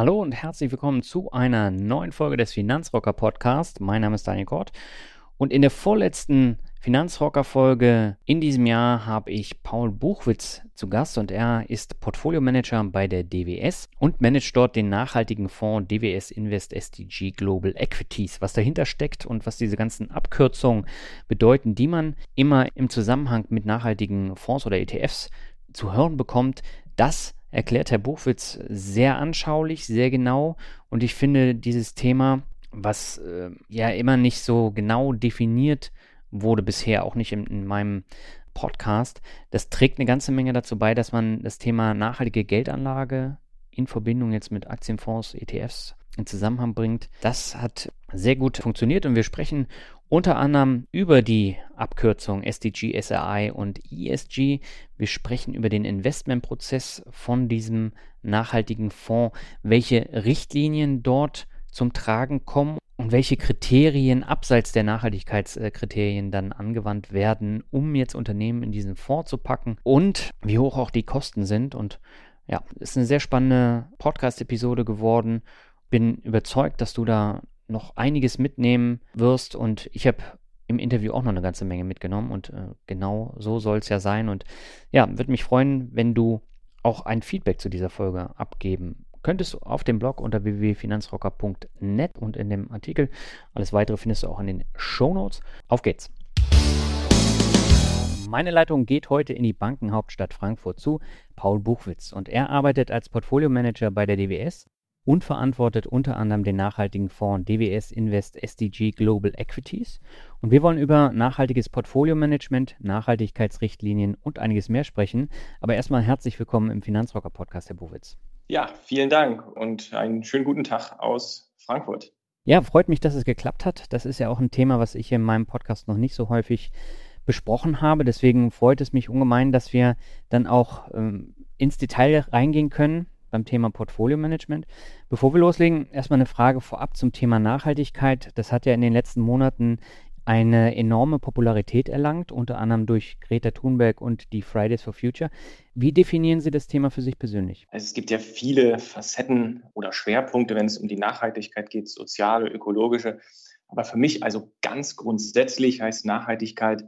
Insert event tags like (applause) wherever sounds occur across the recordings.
Hallo und herzlich willkommen zu einer neuen Folge des Finanzrocker Podcast. Mein Name ist Daniel Kort und in der vorletzten Finanzrocker Folge in diesem Jahr habe ich Paul Buchwitz zu Gast und er ist Portfolio Manager bei der DWS und managt dort den nachhaltigen Fonds DWS Invest SDG Global Equities. Was dahinter steckt und was diese ganzen Abkürzungen bedeuten, die man immer im Zusammenhang mit nachhaltigen Fonds oder ETFs zu hören bekommt, das erklärt Herr Buchwitz sehr anschaulich, sehr genau. Und ich finde dieses Thema, was äh, ja immer nicht so genau definiert wurde bisher, auch nicht in, in meinem Podcast, das trägt eine ganze Menge dazu bei, dass man das Thema nachhaltige Geldanlage in Verbindung jetzt mit Aktienfonds, ETFs in Zusammenhang bringt. Das hat sehr gut funktioniert und wir sprechen unter anderem über die Abkürzung SDG, SRI und ESG. Wir sprechen über den Investmentprozess von diesem nachhaltigen Fonds, welche Richtlinien dort zum Tragen kommen und welche Kriterien abseits der Nachhaltigkeitskriterien dann angewandt werden, um jetzt Unternehmen in diesen Fonds zu packen und wie hoch auch die Kosten sind. Und ja, ist eine sehr spannende Podcast-Episode geworden. Bin überzeugt, dass du da noch einiges mitnehmen wirst. Und ich habe im Interview auch noch eine ganze Menge mitgenommen. Und äh, genau so soll es ja sein. Und ja, würde mich freuen, wenn du auch ein Feedback zu dieser Folge abgeben könntest du auf dem Blog unter www.finanzrocker.net und in dem Artikel. Alles weitere findest du auch in den Show Notes. Auf geht's! Meine Leitung geht heute in die Bankenhauptstadt Frankfurt zu, Paul Buchwitz. Und er arbeitet als Portfolio-Manager bei der DWS und verantwortet unter anderem den nachhaltigen Fonds DWS Invest SDG Global Equities. Und wir wollen über nachhaltiges Portfolio-Management, Nachhaltigkeitsrichtlinien und einiges mehr sprechen. Aber erstmal herzlich willkommen im Finanzrocker Podcast, Herr Bowitz. Ja, vielen Dank und einen schönen guten Tag aus Frankfurt. Ja, freut mich, dass es geklappt hat. Das ist ja auch ein Thema, was ich in meinem Podcast noch nicht so häufig besprochen habe. Deswegen freut es mich ungemein, dass wir dann auch ähm, ins Detail reingehen können beim Thema Portfolio Management. Bevor wir loslegen, erstmal eine Frage vorab zum Thema Nachhaltigkeit. Das hat ja in den letzten Monaten eine enorme Popularität erlangt, unter anderem durch Greta Thunberg und die Fridays for Future. Wie definieren Sie das Thema für sich persönlich? Also es gibt ja viele Facetten oder Schwerpunkte, wenn es um die Nachhaltigkeit geht, soziale, ökologische. Aber für mich also ganz grundsätzlich heißt Nachhaltigkeit,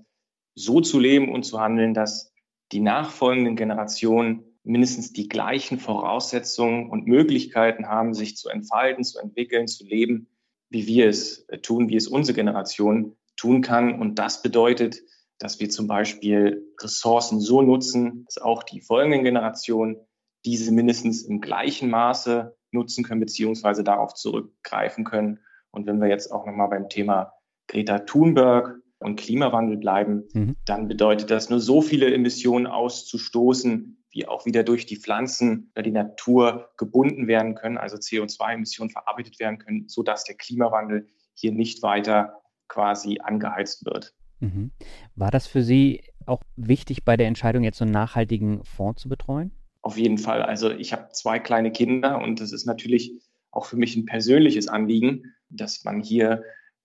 so zu leben und zu handeln, dass die nachfolgenden Generationen mindestens die gleichen Voraussetzungen und Möglichkeiten haben, sich zu entfalten, zu entwickeln, zu leben, wie wir es äh, tun, wie es unsere Generation tun kann. Und das bedeutet, dass wir zum Beispiel Ressourcen so nutzen, dass auch die folgenden Generationen diese mindestens im gleichen Maße nutzen können, beziehungsweise darauf zurückgreifen können. Und wenn wir jetzt auch nochmal beim Thema Greta Thunberg und Klimawandel bleiben, mhm. dann bedeutet das nur so viele Emissionen auszustoßen, wie auch wieder durch die Pflanzen oder die Natur gebunden werden können, also CO2-Emissionen verarbeitet werden können, sodass der Klimawandel hier nicht weiter quasi angeheizt wird. Mhm. War das für Sie auch wichtig bei der Entscheidung, jetzt so einen nachhaltigen Fonds zu betreuen? Auf jeden Fall. Also ich habe zwei kleine Kinder und es ist natürlich auch für mich ein persönliches Anliegen, dass man hier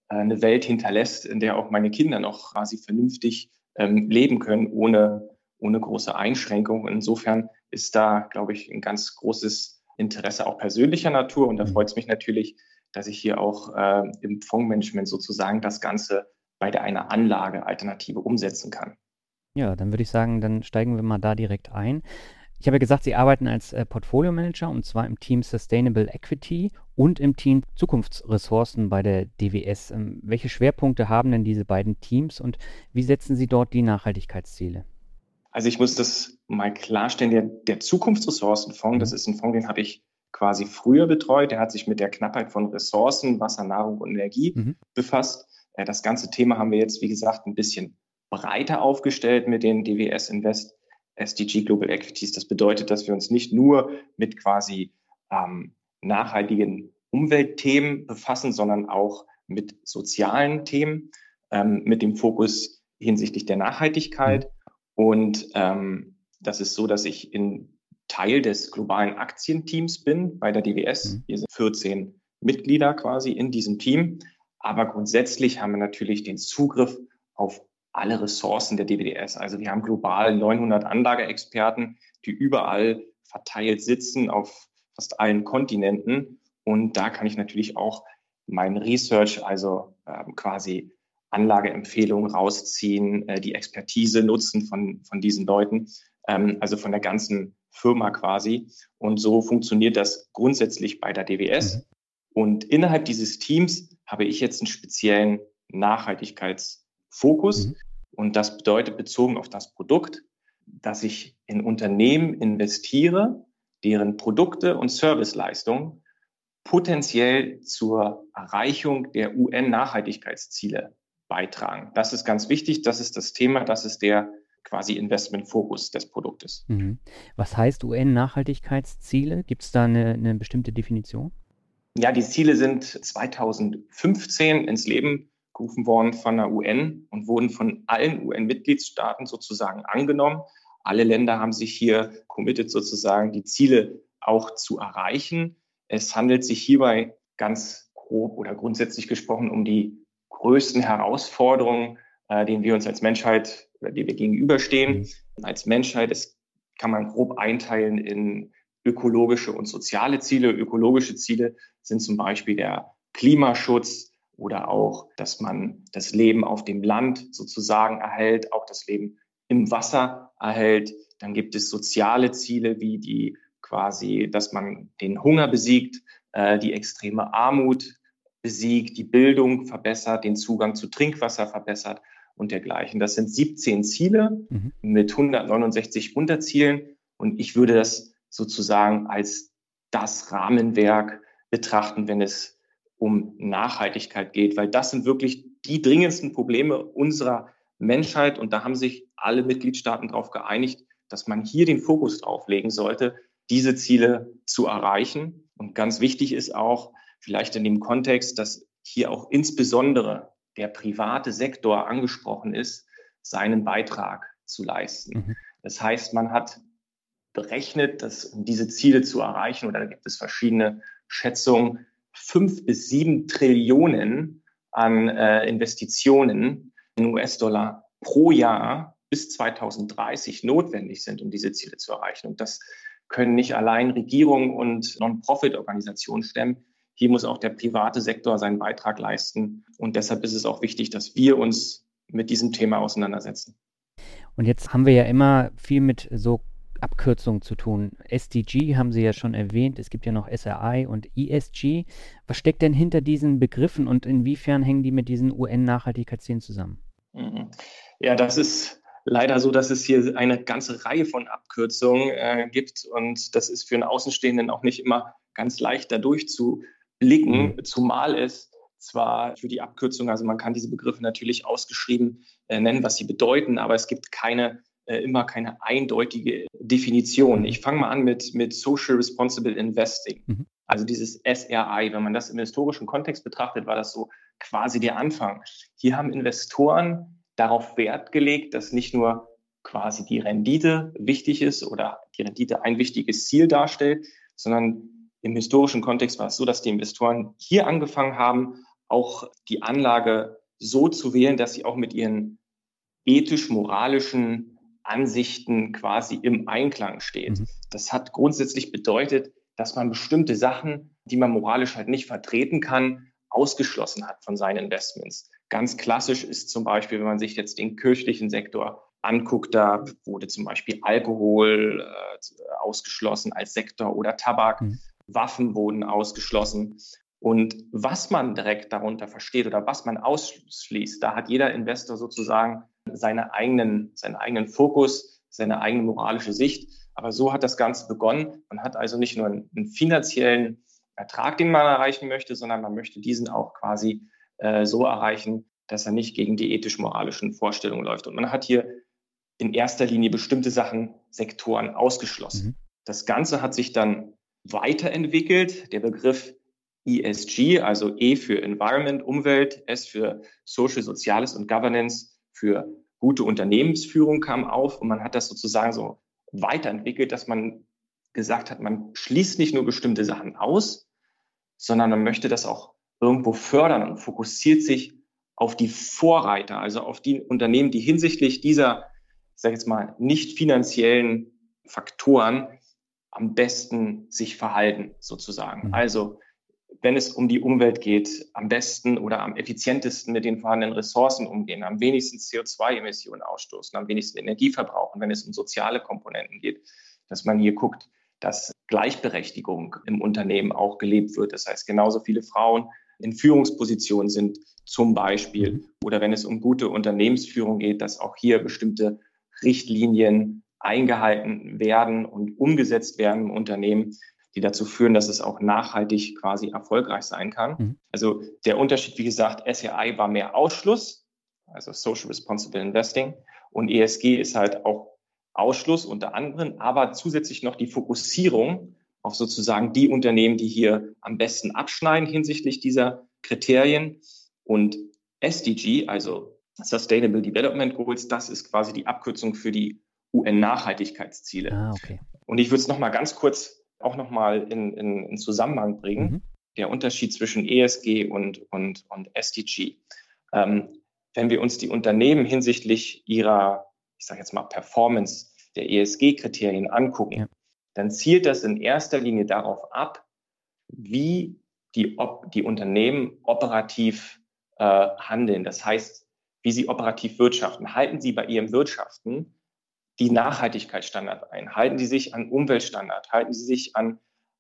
äh, eine Welt hinterlässt, in der auch meine Kinder noch quasi vernünftig ähm, leben können, ohne ohne große Einschränkungen. Insofern ist da, glaube ich, ein ganz großes Interesse auch persönlicher Natur. Und da mhm. freut es mich natürlich, dass ich hier auch äh, im Fondsmanagement sozusagen das Ganze bei der einer Anlagealternative umsetzen kann. Ja, dann würde ich sagen, dann steigen wir mal da direkt ein. Ich habe ja gesagt, Sie arbeiten als äh, Portfolio Manager und zwar im Team Sustainable Equity und im Team Zukunftsressourcen bei der DWS. Ähm, welche Schwerpunkte haben denn diese beiden Teams und wie setzen Sie dort die Nachhaltigkeitsziele? Also ich muss das mal klarstellen, der, der Zukunftsressourcenfonds, das mhm. ist ein Fonds, den habe ich quasi früher betreut. Der hat sich mit der Knappheit von Ressourcen, Wasser, Nahrung und Energie mhm. befasst. Äh, das ganze Thema haben wir jetzt, wie gesagt, ein bisschen breiter aufgestellt mit den DWS Invest SDG Global Equities. Das bedeutet, dass wir uns nicht nur mit quasi ähm, nachhaltigen Umweltthemen befassen, sondern auch mit sozialen Themen, ähm, mit dem Fokus hinsichtlich der Nachhaltigkeit. Und ähm, das ist so, dass ich in Teil des globalen Aktienteams bin bei der DWS. Mhm. Wir sind 14 Mitglieder quasi in diesem Team. Aber grundsätzlich haben wir natürlich den Zugriff auf alle Ressourcen der DWDS. Also wir haben global 900 Anlageexperten, die überall verteilt sitzen auf fast allen Kontinenten. Und da kann ich natürlich auch mein Research, also äh, quasi Anlageempfehlungen rausziehen, äh, die Expertise nutzen von, von diesen Leuten, ähm, also von der ganzen Firma quasi. Und so funktioniert das grundsätzlich bei der DWS. Mhm. Und innerhalb dieses Teams habe ich jetzt einen speziellen Nachhaltigkeitsfokus. Mhm. Und das bedeutet bezogen auf das Produkt, dass ich in Unternehmen investiere, deren Produkte und Serviceleistungen potenziell zur Erreichung der UN-Nachhaltigkeitsziele beitragen. Das ist ganz wichtig. Das ist das Thema. Das ist der quasi Investmentfokus des Produktes. Mhm. Was heißt UN-Nachhaltigkeitsziele? Gibt es da eine, eine bestimmte Definition? Ja, die Ziele sind 2015 ins Leben gerufen worden von der UN und wurden von allen UN-Mitgliedstaaten sozusagen angenommen. Alle Länder haben sich hier committed sozusagen, die Ziele auch zu erreichen. Es handelt sich hierbei ganz grob oder grundsätzlich gesprochen um die größten Herausforderungen, äh, denen wir uns als Menschheit oder die wir gegenüberstehen. Mhm. Als Menschheit das kann man grob einteilen in ökologische und soziale Ziele. Ökologische Ziele sind zum Beispiel der Klimaschutz, oder auch, dass man das Leben auf dem Land sozusagen erhält, auch das Leben im Wasser erhält. Dann gibt es soziale Ziele wie die quasi, dass man den Hunger besiegt, äh, die extreme Armut besiegt, die Bildung verbessert, den Zugang zu Trinkwasser verbessert und dergleichen. Das sind 17 Ziele mhm. mit 169 Unterzielen und ich würde das sozusagen als das Rahmenwerk betrachten, wenn es um Nachhaltigkeit geht, weil das sind wirklich die dringendsten Probleme unserer Menschheit und da haben sich alle Mitgliedstaaten darauf geeinigt, dass man hier den Fokus drauf legen sollte, diese Ziele zu erreichen. Und ganz wichtig ist auch vielleicht in dem Kontext, dass hier auch insbesondere der private Sektor angesprochen ist, seinen Beitrag zu leisten. Mhm. Das heißt, man hat berechnet, dass um diese Ziele zu erreichen, oder da gibt es verschiedene Schätzungen, fünf bis sieben Trillionen an äh, Investitionen in US-Dollar pro Jahr bis 2030 notwendig sind, um diese Ziele zu erreichen. Und das können nicht allein Regierungen und Non-Profit-Organisationen stemmen. Hier muss auch der private Sektor seinen Beitrag leisten. Und deshalb ist es auch wichtig, dass wir uns mit diesem Thema auseinandersetzen. Und jetzt haben wir ja immer viel mit so Abkürzungen zu tun. SDG haben Sie ja schon erwähnt. Es gibt ja noch SRI und ESG. Was steckt denn hinter diesen Begriffen und inwiefern hängen die mit diesen UN-Nachhaltigkeitszielen zusammen? Mhm. Ja, das ist leider so, dass es hier eine ganze Reihe von Abkürzungen äh, gibt und das ist für einen Außenstehenden auch nicht immer ganz leicht da durchzublicken, mhm. zumal es zwar für die Abkürzung, also man kann diese Begriffe natürlich ausgeschrieben äh, nennen, was sie bedeuten, aber es gibt keine äh, immer keine eindeutige Definition. Ich fange mal an mit, mit Social Responsible Investing. Mhm. Also dieses SRI, wenn man das im historischen Kontext betrachtet, war das so quasi der Anfang. Hier haben Investoren darauf Wert gelegt, dass nicht nur quasi die Rendite wichtig ist oder die Rendite ein wichtiges Ziel darstellt, sondern im historischen Kontext war es so, dass die Investoren hier angefangen haben, auch die Anlage so zu wählen, dass sie auch mit ihren ethisch-moralischen Ansichten quasi im Einklang steht. Mhm. Das hat grundsätzlich bedeutet, dass man bestimmte Sachen, die man moralisch halt nicht vertreten kann, ausgeschlossen hat von seinen Investments. Ganz klassisch ist zum Beispiel, wenn man sich jetzt den kirchlichen Sektor anguckt, da wurde zum Beispiel Alkohol äh, ausgeschlossen als Sektor oder Tabak, mhm. Waffen wurden ausgeschlossen. Und was man direkt darunter versteht oder was man ausschließt, da hat jeder Investor sozusagen seine eigenen, seinen eigenen Fokus, seine eigene moralische Sicht. Aber so hat das Ganze begonnen. Man hat also nicht nur einen, einen finanziellen Ertrag, den man erreichen möchte, sondern man möchte diesen auch quasi äh, so erreichen, dass er nicht gegen die ethisch-moralischen Vorstellungen läuft. Und man hat hier in erster Linie bestimmte Sachen, Sektoren ausgeschlossen. Mhm. Das Ganze hat sich dann weiterentwickelt. Der Begriff ESG, also E für Environment, Umwelt, S für Social, Soziales und Governance, für gute Unternehmensführung kam auf und man hat das sozusagen so weiterentwickelt, dass man gesagt hat, man schließt nicht nur bestimmte Sachen aus, sondern man möchte das auch irgendwo fördern und fokussiert sich auf die Vorreiter, also auf die Unternehmen, die hinsichtlich dieser, ich sage jetzt mal, nicht finanziellen Faktoren am besten sich verhalten, sozusagen. Mhm. Also wenn es um die Umwelt geht, am besten oder am effizientesten mit den vorhandenen Ressourcen umgehen, am wenigsten CO2-Emissionen ausstoßen, am wenigsten Energie verbrauchen, wenn es um soziale Komponenten geht, dass man hier guckt, dass Gleichberechtigung im Unternehmen auch gelebt wird. Das heißt, genauso viele Frauen in Führungspositionen sind zum Beispiel mhm. oder wenn es um gute Unternehmensführung geht, dass auch hier bestimmte Richtlinien eingehalten werden und umgesetzt werden im Unternehmen, die dazu führen, dass es auch nachhaltig quasi erfolgreich sein kann. Mhm. Also der Unterschied, wie gesagt, SEI war mehr Ausschluss, also Social Responsible Investing, und ESG ist halt auch Ausschluss unter anderem, aber zusätzlich noch die Fokussierung auf sozusagen die Unternehmen, die hier am besten abschneiden hinsichtlich dieser Kriterien. Und SDG, also Sustainable Development Goals, das ist quasi die Abkürzung für die UN-Nachhaltigkeitsziele. Ah, okay. Und ich würde es nochmal ganz kurz auch nochmal in, in, in Zusammenhang bringen, mhm. der Unterschied zwischen ESG und, und, und SDG. Ähm, wenn wir uns die Unternehmen hinsichtlich ihrer, ich sage jetzt mal, Performance der ESG-Kriterien angucken, ja. dann zielt das in erster Linie darauf ab, wie die, die Unternehmen operativ äh, handeln. Das heißt, wie sie operativ wirtschaften. Halten sie bei ihrem Wirtschaften die Nachhaltigkeitsstandards ein? Halten Sie sich an Umweltstandards? Halten Sie sich an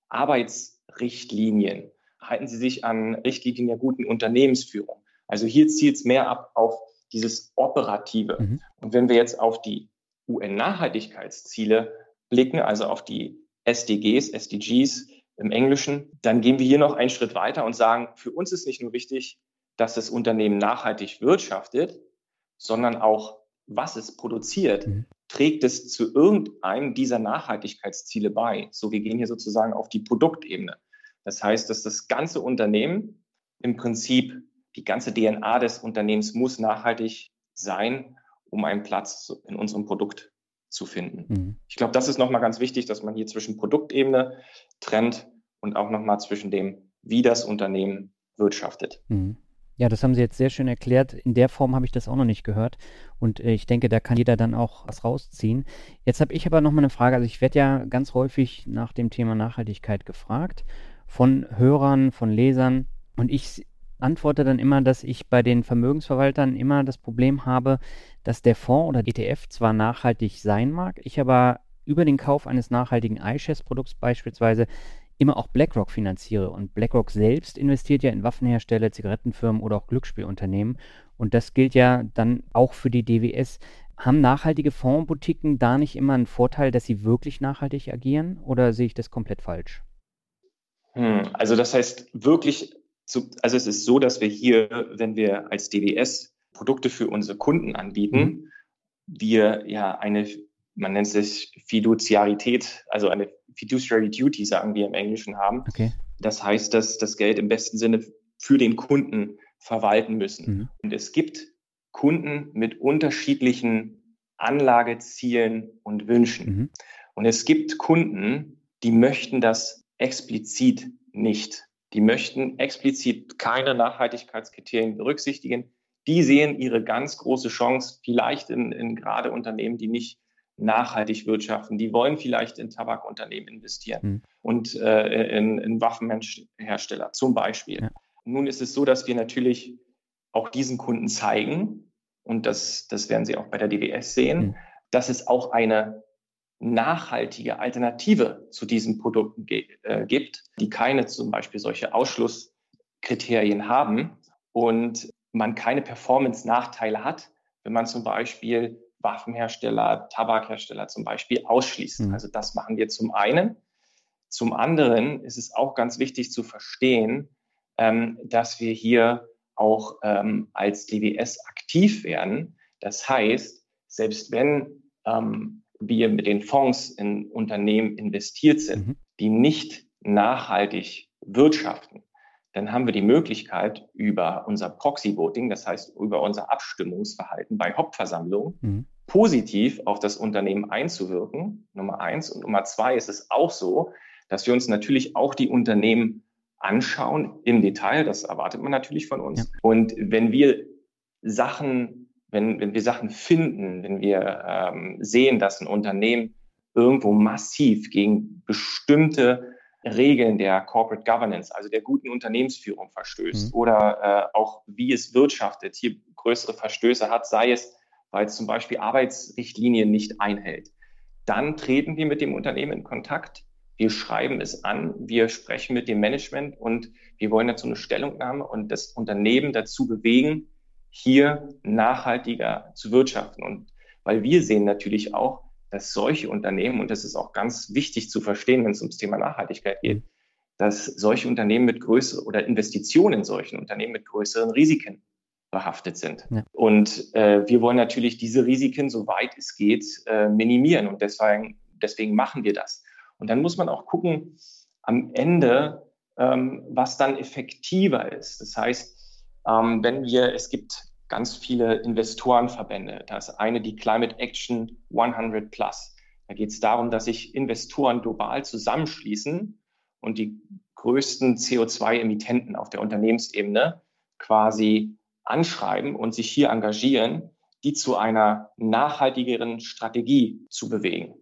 Arbeitsrichtlinien? Halten Sie sich an Richtlinien der guten Unternehmensführung? Also hier zielt es mehr ab auf dieses Operative. Mhm. Und wenn wir jetzt auf die UN-Nachhaltigkeitsziele blicken, also auf die SDGs, SDGs im Englischen, dann gehen wir hier noch einen Schritt weiter und sagen, für uns ist nicht nur wichtig, dass das Unternehmen nachhaltig wirtschaftet, sondern auch, was es produziert. Mhm trägt es zu irgendeinem dieser Nachhaltigkeitsziele bei. So, wir gehen hier sozusagen auf die Produktebene. Das heißt, dass das ganze Unternehmen im Prinzip, die ganze DNA des Unternehmens muss nachhaltig sein, um einen Platz in unserem Produkt zu finden. Mhm. Ich glaube, das ist nochmal ganz wichtig, dass man hier zwischen Produktebene trennt und auch nochmal zwischen dem, wie das Unternehmen wirtschaftet. Mhm. Ja, das haben Sie jetzt sehr schön erklärt. In der Form habe ich das auch noch nicht gehört. Und äh, ich denke, da kann jeder dann auch was rausziehen. Jetzt habe ich aber noch mal eine Frage. Also ich werde ja ganz häufig nach dem Thema Nachhaltigkeit gefragt von Hörern, von Lesern. Und ich antworte dann immer, dass ich bei den Vermögensverwaltern immer das Problem habe, dass der Fonds oder ETF zwar nachhaltig sein mag, ich aber über den Kauf eines nachhaltigen iShares-Produkts beispielsweise immer auch BlackRock finanziere. Und BlackRock selbst investiert ja in Waffenhersteller, Zigarettenfirmen oder auch Glücksspielunternehmen. Und das gilt ja dann auch für die DWS. Haben nachhaltige Fondsboutiquen da nicht immer einen Vorteil, dass sie wirklich nachhaltig agieren? Oder sehe ich das komplett falsch? Hm, also das heißt wirklich, zu, also es ist so, dass wir hier, wenn wir als DWS Produkte für unsere Kunden anbieten, mhm. wir ja eine, man nennt es Fiduciarität, also eine Fiduciary Duty, sagen wir im Englischen haben. Okay. Das heißt, dass das Geld im besten Sinne für den Kunden verwalten müssen. Mhm. Und es gibt Kunden mit unterschiedlichen Anlagezielen und Wünschen. Mhm. Und es gibt Kunden, die möchten das explizit nicht. Die möchten explizit keine Nachhaltigkeitskriterien berücksichtigen. Die sehen ihre ganz große Chance, vielleicht in, in gerade Unternehmen, die nicht nachhaltig wirtschaften. Die wollen vielleicht in Tabakunternehmen investieren mhm. und äh, in, in Waffenhersteller zum Beispiel. Ja. Nun ist es so, dass wir natürlich auch diesen Kunden zeigen und das, das werden Sie auch bei der DWS sehen, mhm. dass es auch eine nachhaltige Alternative zu diesen Produkten äh, gibt, die keine zum Beispiel solche Ausschlusskriterien haben und man keine Performance-Nachteile hat, wenn man zum Beispiel Waffenhersteller, Tabakhersteller zum Beispiel ausschließt. Mhm. Also das machen wir zum einen. Zum anderen ist es auch ganz wichtig zu verstehen, ähm, dass wir hier auch ähm, als DWS aktiv werden. Das heißt, selbst wenn ähm, wir mit den Fonds in Unternehmen investiert sind, mhm. die nicht nachhaltig wirtschaften, dann haben wir die Möglichkeit, über unser Proxy-Voting, das heißt über unser Abstimmungsverhalten bei Hauptversammlungen, mhm. positiv auf das Unternehmen einzuwirken. Nummer eins. Und Nummer zwei ist es auch so, dass wir uns natürlich auch die Unternehmen anschauen im Detail. Das erwartet man natürlich von uns. Ja. Und wenn wir Sachen, wenn, wenn wir Sachen finden, wenn wir ähm, sehen, dass ein Unternehmen irgendwo massiv gegen bestimmte Regeln der Corporate Governance, also der guten Unternehmensführung verstößt mhm. oder äh, auch wie es wirtschaftet, hier größere Verstöße hat, sei es, weil es zum Beispiel Arbeitsrichtlinien nicht einhält, dann treten wir mit dem Unternehmen in Kontakt. Wir schreiben es an, wir sprechen mit dem Management und wir wollen dazu eine Stellungnahme und das Unternehmen dazu bewegen, hier nachhaltiger zu wirtschaften. Und weil wir sehen natürlich auch, dass solche Unternehmen, und das ist auch ganz wichtig zu verstehen, wenn es ums Thema Nachhaltigkeit geht, dass solche Unternehmen mit größeren oder Investitionen in solchen Unternehmen mit größeren Risiken behaftet sind. Ja. Und äh, wir wollen natürlich diese Risiken, soweit es geht, äh, minimieren. Und deswegen, deswegen machen wir das. Und dann muss man auch gucken, am Ende, ähm, was dann effektiver ist. Das heißt, ähm, wenn wir, es gibt ganz viele Investorenverbände. Da ist eine die Climate Action 100 Plus. Da geht es darum, dass sich Investoren global zusammenschließen und die größten CO2-Emittenten auf der Unternehmensebene quasi anschreiben und sich hier engagieren, die zu einer nachhaltigeren Strategie zu bewegen.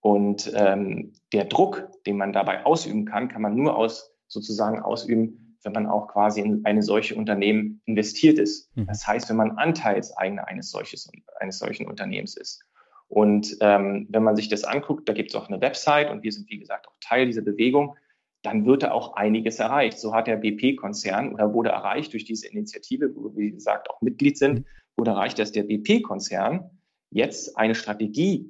Und ähm, der Druck, den man dabei ausüben kann, kann man nur aus sozusagen ausüben, wenn man auch quasi in eine solche Unternehmen investiert ist. Mhm. Das heißt, wenn man Anteilseigner eines, solches, eines solchen Unternehmens ist. Und ähm, wenn man sich das anguckt, da gibt es auch eine Website und wir sind, wie gesagt, auch Teil dieser Bewegung, dann wird da auch einiges erreicht. So hat der BP-Konzern oder wurde erreicht durch diese Initiative, wo wir, wie gesagt, auch Mitglied sind, wurde erreicht, dass der BP-Konzern jetzt eine Strategie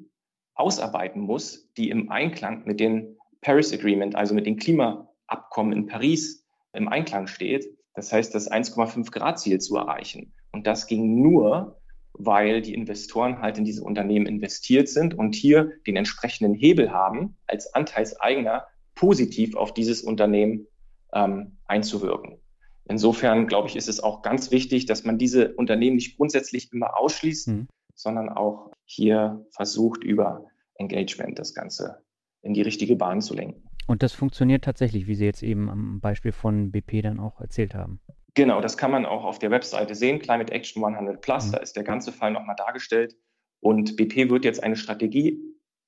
ausarbeiten muss, die im Einklang mit dem Paris Agreement, also mit den Klimaabkommen in Paris im Einklang steht. Das heißt, das 1,5 Grad Ziel zu erreichen. Und das ging nur, weil die Investoren halt in diese Unternehmen investiert sind und hier den entsprechenden Hebel haben, als Anteilseigner positiv auf dieses Unternehmen ähm, einzuwirken. Insofern, glaube ich, ist es auch ganz wichtig, dass man diese Unternehmen nicht grundsätzlich immer ausschließt, mhm. sondern auch hier versucht, über Engagement das Ganze in die richtige Bahn zu lenken. Und das funktioniert tatsächlich, wie Sie jetzt eben am Beispiel von BP dann auch erzählt haben. Genau, das kann man auch auf der Webseite sehen, Climate Action 100 Plus, mhm. da ist der ganze Fall nochmal dargestellt. Und BP wird jetzt eine Strategie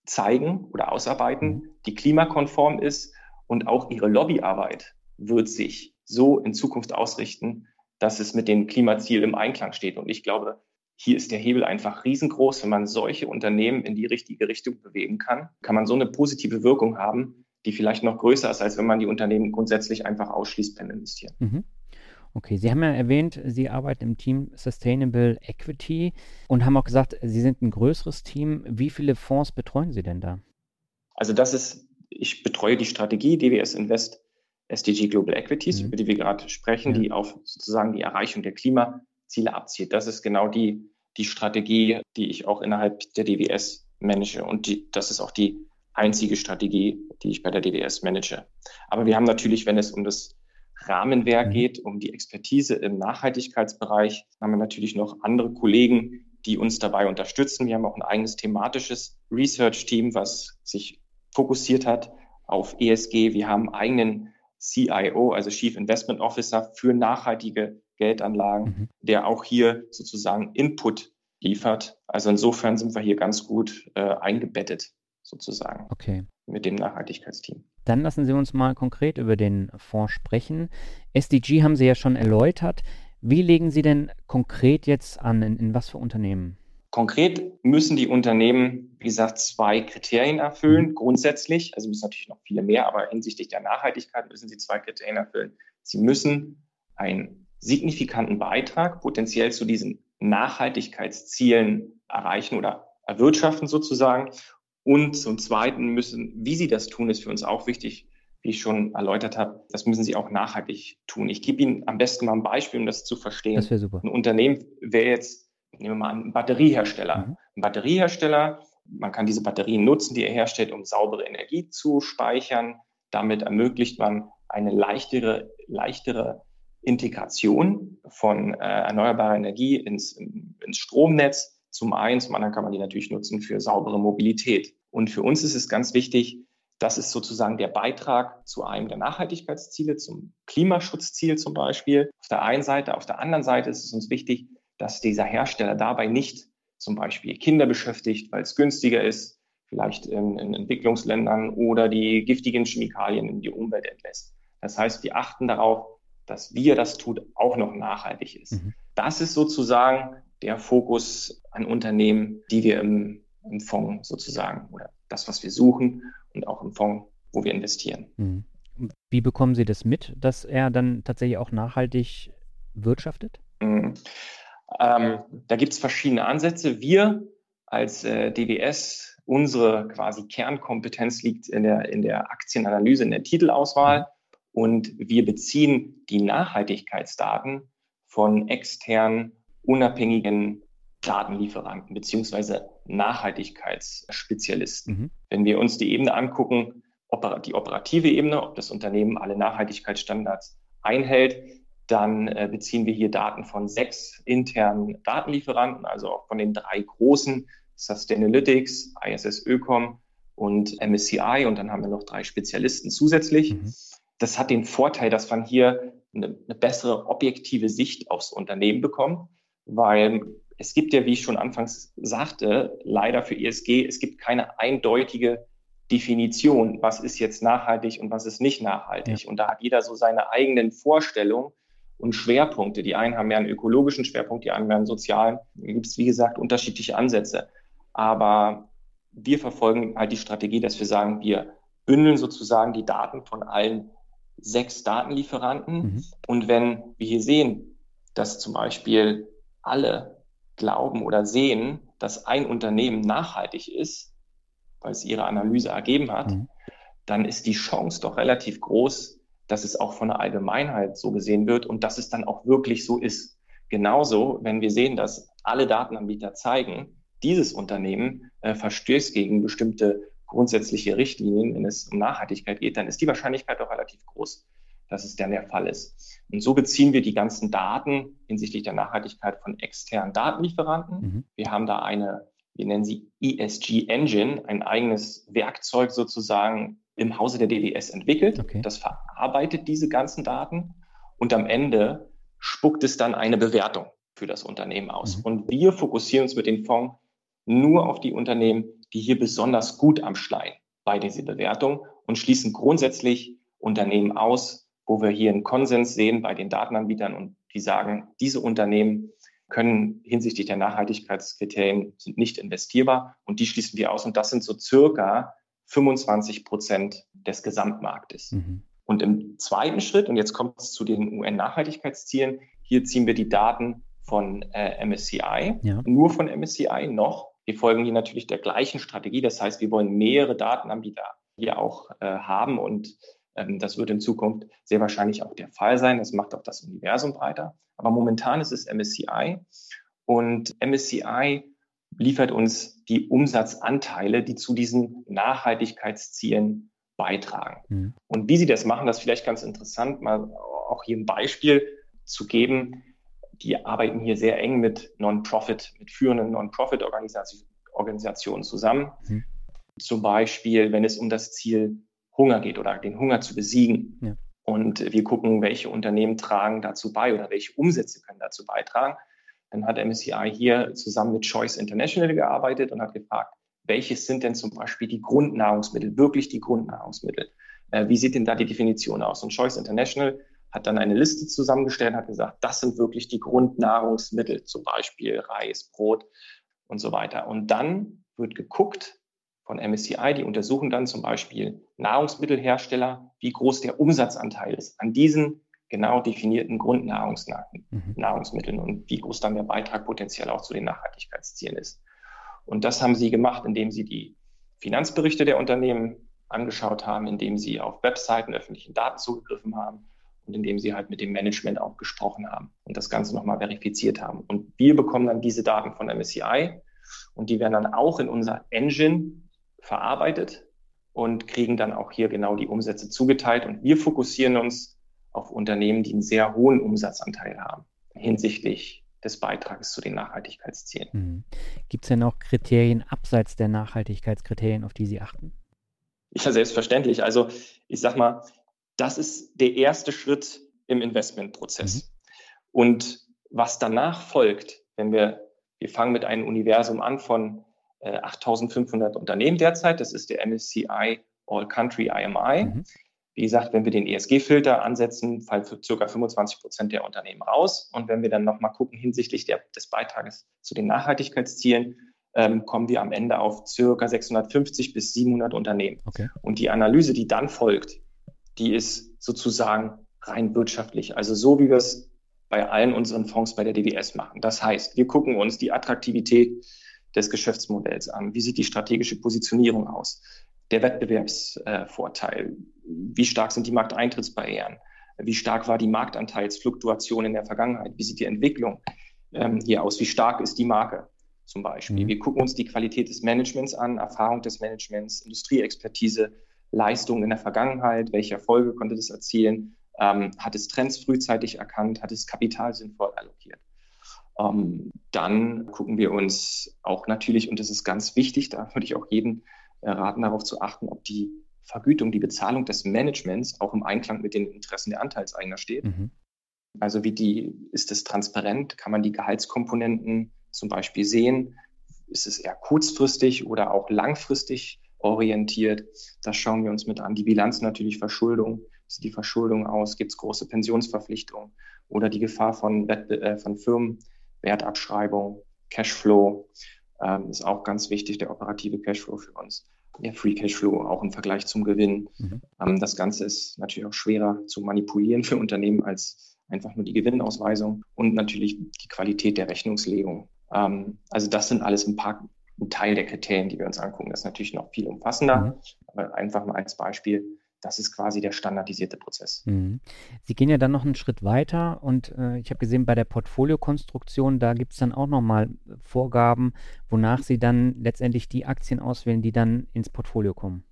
zeigen oder ausarbeiten, mhm. die klimakonform ist und auch ihre Lobbyarbeit wird sich so in Zukunft ausrichten, dass es mit dem Klimaziel im Einklang steht. Und ich glaube, hier ist der Hebel einfach riesengroß. Wenn man solche Unternehmen in die richtige Richtung bewegen kann, kann man so eine positive Wirkung haben, die vielleicht noch größer ist, als wenn man die Unternehmen grundsätzlich einfach ausschließt beim Investieren. Mhm. Okay, Sie haben ja erwähnt, Sie arbeiten im Team Sustainable Equity und haben auch gesagt, Sie sind ein größeres Team. Wie viele Fonds betreuen Sie denn da? Also das ist, ich betreue die Strategie DWS Invest SDG Global Equities, mhm. über die wir gerade sprechen, ja. die auf sozusagen die Erreichung der Klimaziele abzielt. Das ist genau die, die Strategie, die ich auch innerhalb der DWS manage. Und die, das ist auch die einzige Strategie, die ich bei der DWS manage. Aber wir haben natürlich, wenn es um das Rahmenwerk mhm. geht, um die Expertise im Nachhaltigkeitsbereich, haben wir natürlich noch andere Kollegen, die uns dabei unterstützen. Wir haben auch ein eigenes thematisches Research-Team, was sich fokussiert hat auf ESG. Wir haben einen eigenen CIO, also Chief Investment Officer für nachhaltige Geldanlagen, mhm. der auch hier sozusagen Input liefert. Also insofern sind wir hier ganz gut äh, eingebettet sozusagen. Okay. Mit dem Nachhaltigkeitsteam. Dann lassen Sie uns mal konkret über den Fonds sprechen. SDG haben Sie ja schon erläutert. Wie legen Sie denn konkret jetzt an, in, in was für Unternehmen? Konkret müssen die Unternehmen, wie gesagt, zwei Kriterien erfüllen, grundsätzlich. Also müssen natürlich noch viele mehr, aber hinsichtlich der Nachhaltigkeit müssen sie zwei Kriterien erfüllen. Sie müssen einen signifikanten Beitrag potenziell zu diesen Nachhaltigkeitszielen erreichen oder erwirtschaften sozusagen. Und zum Zweiten müssen, wie sie das tun, ist für uns auch wichtig, wie ich schon erläutert habe, das müssen sie auch nachhaltig tun. Ich gebe Ihnen am besten mal ein Beispiel, um das zu verstehen. Das wäre super. Ein Unternehmen wäre jetzt Nehmen wir mal einen Batteriehersteller. Mhm. Ein Batteriehersteller, man kann diese Batterien nutzen, die er herstellt, um saubere Energie zu speichern. Damit ermöglicht man eine leichtere, leichtere Integration von äh, erneuerbarer Energie ins, ins Stromnetz. Zum einen, zum anderen kann man die natürlich nutzen für saubere Mobilität. Und für uns ist es ganz wichtig, das ist sozusagen der Beitrag zu einem der Nachhaltigkeitsziele, zum Klimaschutzziel zum Beispiel. Auf der einen Seite, auf der anderen Seite ist es uns wichtig, dass dieser Hersteller dabei nicht zum Beispiel Kinder beschäftigt, weil es günstiger ist, vielleicht in, in Entwicklungsländern oder die giftigen Chemikalien in die Umwelt entlässt. Das heißt, wir achten darauf, dass wie er das tut, auch noch nachhaltig ist. Mhm. Das ist sozusagen der Fokus an Unternehmen, die wir im, im Fonds sozusagen oder das, was wir suchen und auch im Fonds, wo wir investieren. Mhm. Wie bekommen Sie das mit, dass er dann tatsächlich auch nachhaltig wirtschaftet? Mhm. Ähm, da gibt es verschiedene Ansätze. Wir als äh, DWS, unsere quasi Kernkompetenz liegt in der, in der Aktienanalyse, in der Titelauswahl. Und wir beziehen die Nachhaltigkeitsdaten von externen, unabhängigen Datenlieferanten beziehungsweise Nachhaltigkeitsspezialisten. Mhm. Wenn wir uns die Ebene angucken, die operative Ebene, ob das Unternehmen alle Nachhaltigkeitsstandards einhält, dann äh, beziehen wir hier Daten von sechs internen Datenlieferanten, also auch von den drei großen Sustainalytics, ISS Ökom und MSCI. Und dann haben wir noch drei Spezialisten zusätzlich. Mhm. Das hat den Vorteil, dass man hier eine, eine bessere objektive Sicht aufs Unternehmen bekommt, weil es gibt ja, wie ich schon anfangs sagte, leider für ESG, es gibt keine eindeutige Definition, was ist jetzt nachhaltig und was ist nicht nachhaltig. Ja. Und da hat jeder so seine eigenen Vorstellungen und Schwerpunkte. Die einen haben mehr einen ökologischen Schwerpunkt, die anderen mehr einen sozialen. Da gibt es, wie gesagt, unterschiedliche Ansätze. Aber wir verfolgen halt die Strategie, dass wir sagen, wir bündeln sozusagen die Daten von allen sechs Datenlieferanten. Mhm. Und wenn wir hier sehen, dass zum Beispiel alle glauben oder sehen, dass ein Unternehmen nachhaltig ist, weil es ihre Analyse ergeben hat, mhm. dann ist die Chance doch relativ groß, dass es auch von der Allgemeinheit so gesehen wird und dass es dann auch wirklich so ist. Genauso, wenn wir sehen, dass alle Datenanbieter zeigen, dieses Unternehmen äh, verstößt gegen bestimmte grundsätzliche Richtlinien, wenn es um Nachhaltigkeit geht, dann ist die Wahrscheinlichkeit doch relativ groß, dass es dann der Fall ist. Und so beziehen wir die ganzen Daten hinsichtlich der Nachhaltigkeit von externen Datenlieferanten. Mhm. Wir haben da eine, wir nennen sie ESG Engine, ein eigenes Werkzeug sozusagen im Hause der DWS entwickelt. Okay. Das verarbeitet diese ganzen Daten und am Ende spuckt es dann eine Bewertung für das Unternehmen aus. Mhm. Und wir fokussieren uns mit dem Fonds nur auf die Unternehmen, die hier besonders gut am Schleien bei dieser Bewertung und schließen grundsätzlich Unternehmen aus, wo wir hier einen Konsens sehen bei den Datenanbietern und die sagen, diese Unternehmen können hinsichtlich der Nachhaltigkeitskriterien sind nicht investierbar und die schließen wir aus und das sind so circa 25 Prozent des Gesamtmarktes. Mhm. Und im zweiten Schritt, und jetzt kommt es zu den UN-Nachhaltigkeitszielen, hier ziehen wir die Daten von äh, MSCI, ja. nur von MSCI noch. Wir folgen hier natürlich der gleichen Strategie. Das heißt, wir wollen mehrere Datenanbieter hier auch äh, haben und ähm, das wird in Zukunft sehr wahrscheinlich auch der Fall sein. Das macht auch das Universum breiter. Aber momentan ist es MSCI und MSCI liefert uns die Umsatzanteile, die zu diesen Nachhaltigkeitszielen beitragen. Mhm. Und wie sie das machen, das ist vielleicht ganz interessant, mal auch hier ein Beispiel zu geben. Die arbeiten hier sehr eng mit Non-Profit, mit führenden Non-Profit-Organisationen zusammen. Mhm. Zum Beispiel, wenn es um das Ziel Hunger geht oder den Hunger zu besiegen. Ja. Und wir gucken, welche Unternehmen tragen dazu bei oder welche Umsätze können dazu beitragen. Dann hat MSCI hier zusammen mit Choice International gearbeitet und hat gefragt, welches sind denn zum Beispiel die Grundnahrungsmittel, wirklich die Grundnahrungsmittel? Äh, wie sieht denn da die Definition aus? Und Choice International hat dann eine Liste zusammengestellt, hat gesagt, das sind wirklich die Grundnahrungsmittel, zum Beispiel Reis, Brot und so weiter. Und dann wird geguckt von MSCI, die untersuchen dann zum Beispiel Nahrungsmittelhersteller, wie groß der Umsatzanteil ist an diesen genau definierten Grundnahrungsmitteln mhm. und wie groß dann der Beitrag potenziell auch zu den Nachhaltigkeitszielen ist. Und das haben sie gemacht, indem sie die Finanzberichte der Unternehmen angeschaut haben, indem sie auf Webseiten öffentlichen Daten zugegriffen haben und indem sie halt mit dem Management auch gesprochen haben und das Ganze nochmal verifiziert haben. Und wir bekommen dann diese Daten von MSCI und die werden dann auch in unser Engine verarbeitet und kriegen dann auch hier genau die Umsätze zugeteilt. Und wir fokussieren uns auf Unternehmen, die einen sehr hohen Umsatzanteil haben hinsichtlich des Beitrages zu den Nachhaltigkeitszielen. Mhm. Gibt es denn auch Kriterien abseits der Nachhaltigkeitskriterien, auf die Sie achten? Ja, selbstverständlich. Also ich sag mal, das ist der erste Schritt im Investmentprozess. Mhm. Und was danach folgt, wenn wir, wir fangen mit einem Universum an von äh, 8500 Unternehmen derzeit, das ist der MSCI All Country IMI. Mhm. Wie gesagt, wenn wir den ESG-Filter ansetzen, fallen für circa 25 Prozent der Unternehmen raus. Und wenn wir dann nochmal gucken hinsichtlich der, des Beitrages zu den Nachhaltigkeitszielen, ähm, kommen wir am Ende auf circa 650 bis 700 Unternehmen. Okay. Und die Analyse, die dann folgt, die ist sozusagen rein wirtschaftlich. Also so wie wir es bei allen unseren Fonds bei der DWS machen. Das heißt, wir gucken uns die Attraktivität des Geschäftsmodells an. Wie sieht die strategische Positionierung aus? Der Wettbewerbsvorteil. Wie stark sind die Markteintrittsbarrieren? Wie stark war die Marktanteilsfluktuation in der Vergangenheit? Wie sieht die Entwicklung ähm, hier aus? Wie stark ist die Marke zum Beispiel? Mhm. Wir gucken uns die Qualität des Managements an, Erfahrung des Managements, Industrieexpertise, Leistungen in der Vergangenheit, welche Erfolge konnte das erzielen, ähm, hat es Trends frühzeitig erkannt, hat es Kapital sinnvoll allokiert. Ähm, dann gucken wir uns auch natürlich, und das ist ganz wichtig, da würde ich auch jeden raten, darauf zu achten, ob die Vergütung, die Bezahlung des Managements auch im Einklang mit den Interessen der Anteilseigner steht. Mhm. Also wie die, ist es transparent? Kann man die Gehaltskomponenten zum Beispiel sehen? Ist es eher kurzfristig oder auch langfristig orientiert. Das schauen wir uns mit an. Die Bilanz natürlich Verschuldung. Wie sieht die Verschuldung aus? Gibt es große Pensionsverpflichtungen oder die Gefahr von, äh, von Firmenwertabschreibung, Cashflow ähm, ist auch ganz wichtig, der operative Cashflow für uns. Der Free Cashflow auch im Vergleich zum Gewinn. Mhm. Ähm, das Ganze ist natürlich auch schwerer zu manipulieren für Unternehmen als einfach nur die Gewinnausweisung und natürlich die Qualität der Rechnungslegung. Ähm, also das sind alles ein paar ein Teil der Kriterien, die wir uns angucken. Das ist natürlich noch viel umfassender, mhm. aber einfach mal als Beispiel, das ist quasi der standardisierte Prozess. Mhm. Sie gehen ja dann noch einen Schritt weiter und äh, ich habe gesehen, bei der Portfoliokonstruktion, da gibt es dann auch nochmal Vorgaben, wonach Sie dann letztendlich die Aktien auswählen, die dann ins Portfolio kommen.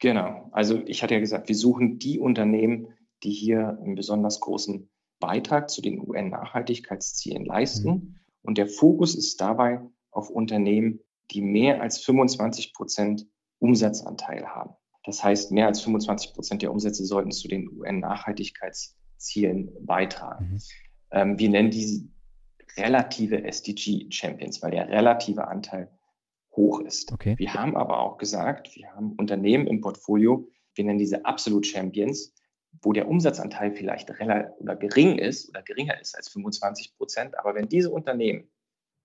Genau. Also ich hatte ja gesagt, wir suchen die Unternehmen, die hier einen besonders großen Beitrag zu den UN-Nachhaltigkeitszielen leisten. Mhm. Und der Fokus ist dabei auf Unternehmen, die mehr als 25 Prozent Umsatzanteil haben. Das heißt, mehr als 25 Prozent der Umsätze sollten zu den UN-Nachhaltigkeitszielen beitragen. Mhm. Ähm, wir nennen diese relative SDG-Champions, weil der relative Anteil hoch ist. Okay. Wir haben aber auch gesagt, wir haben Unternehmen im Portfolio, wir nennen diese Absolute Champions, wo der Umsatzanteil vielleicht oder gering ist oder geringer ist als 25 Prozent. Aber wenn diese Unternehmen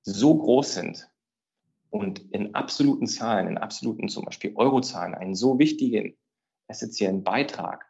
so groß sind, und in absoluten Zahlen, in absoluten zum Beispiel Eurozahlen, einen so wichtigen, essentiellen Beitrag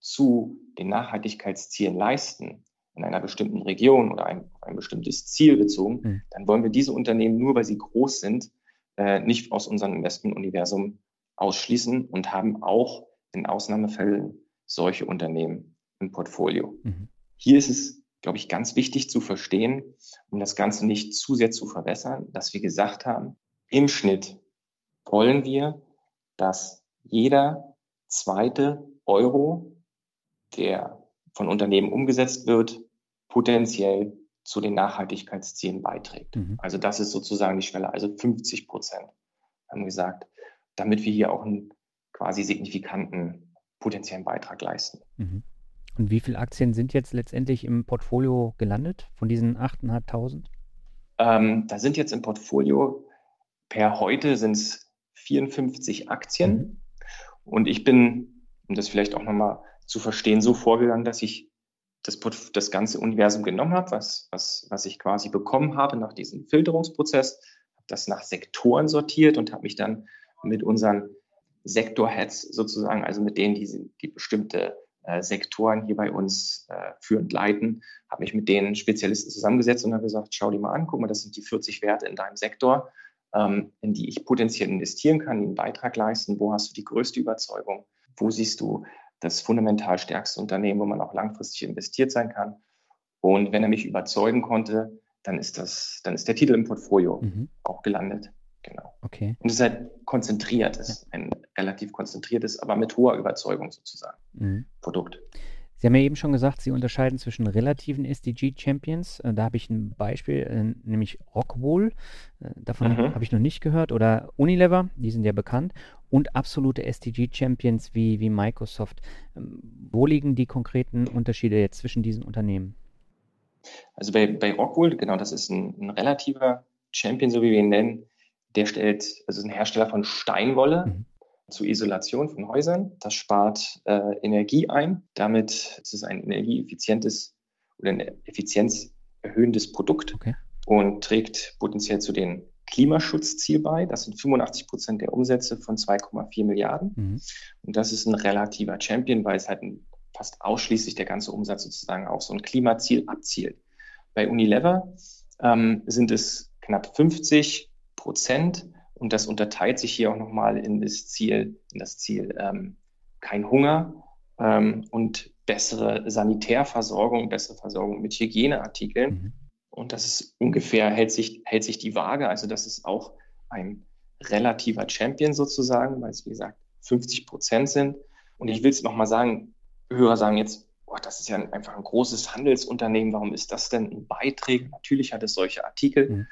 zu den Nachhaltigkeitszielen leisten, in einer bestimmten Region oder ein, ein bestimmtes Ziel bezogen, mhm. dann wollen wir diese Unternehmen nur, weil sie groß sind, äh, nicht aus unserem Investmentuniversum ausschließen und haben auch in Ausnahmefällen solche Unternehmen im Portfolio. Mhm. Hier ist es, glaube ich, ganz wichtig zu verstehen, um das Ganze nicht zu sehr zu verwässern, dass wir gesagt haben, im Schnitt wollen wir, dass jeder zweite Euro, der von Unternehmen umgesetzt wird, potenziell zu den Nachhaltigkeitszielen beiträgt. Mhm. Also das ist sozusagen die Schwelle, also 50 Prozent, haben gesagt, damit wir hier auch einen quasi signifikanten potenziellen Beitrag leisten. Mhm. Und wie viele Aktien sind jetzt letztendlich im Portfolio gelandet von diesen 8.500? Ähm, da sind jetzt im Portfolio per heute sind es 54 Aktien. Mhm. Und ich bin, um das vielleicht auch nochmal zu verstehen, so vorgegangen, dass ich das, das ganze Universum genommen habe, was, was, was ich quasi bekommen habe nach diesem Filterungsprozess, habe das nach Sektoren sortiert und habe mich dann mit unseren Sektorheads sozusagen, also mit denen, die, die bestimmte Sektoren hier bei uns äh, führend leiten, habe mich mit den Spezialisten zusammengesetzt und habe gesagt, schau dir mal an, guck mal, das sind die 40 Werte in deinem Sektor, ähm, in die ich potenziell investieren kann, die einen Beitrag leisten. Wo hast du die größte Überzeugung? Wo siehst du das fundamental stärkste Unternehmen, wo man auch langfristig investiert sein kann? Und wenn er mich überzeugen konnte, dann ist das, dann ist der Titel im Portfolio mhm. auch gelandet. Genau. Okay. Und es ist halt konzentriert, ist ein relativ konzentriertes, aber mit hoher Überzeugung sozusagen mhm. Produkt. Sie haben ja eben schon gesagt, Sie unterscheiden zwischen relativen SDG-Champions. Äh, da habe ich ein Beispiel, äh, nämlich Rockwool. Äh, davon mhm. habe ich noch nicht gehört. Oder Unilever, die sind ja bekannt. Und absolute SDG-Champions wie, wie Microsoft. Ähm, wo liegen die konkreten Unterschiede jetzt zwischen diesen Unternehmen? Also bei, bei Rockwool, genau, das ist ein, ein relativer Champion, so wie wir ihn nennen. Der stellt, also ist ein Hersteller von Steinwolle mhm. zur Isolation von Häusern. Das spart äh, Energie ein. Damit ist es ein energieeffizientes oder ein effizienzerhöhendes Produkt okay. und trägt potenziell zu den Klimaschutzziel bei. Das sind 85 Prozent der Umsätze von 2,4 Milliarden. Mhm. Und das ist ein relativer Champion, weil es halt ein, fast ausschließlich der ganze Umsatz sozusagen auf so ein Klimaziel abzielt. Bei Unilever ähm, sind es knapp 50 Prozent. Und das unterteilt sich hier auch nochmal in das Ziel, in das Ziel ähm, kein Hunger ähm, und bessere Sanitärversorgung, bessere Versorgung mit Hygieneartikeln. Mhm. Und das ist ungefähr, hält sich, hält sich die Waage. Also das ist auch ein relativer Champion sozusagen, weil es, wie gesagt, 50 Prozent sind. Und ich will es nochmal sagen, Hörer sagen jetzt, boah, das ist ja einfach ein großes Handelsunternehmen, warum ist das denn ein Beitrag? Natürlich hat es solche Artikel. Mhm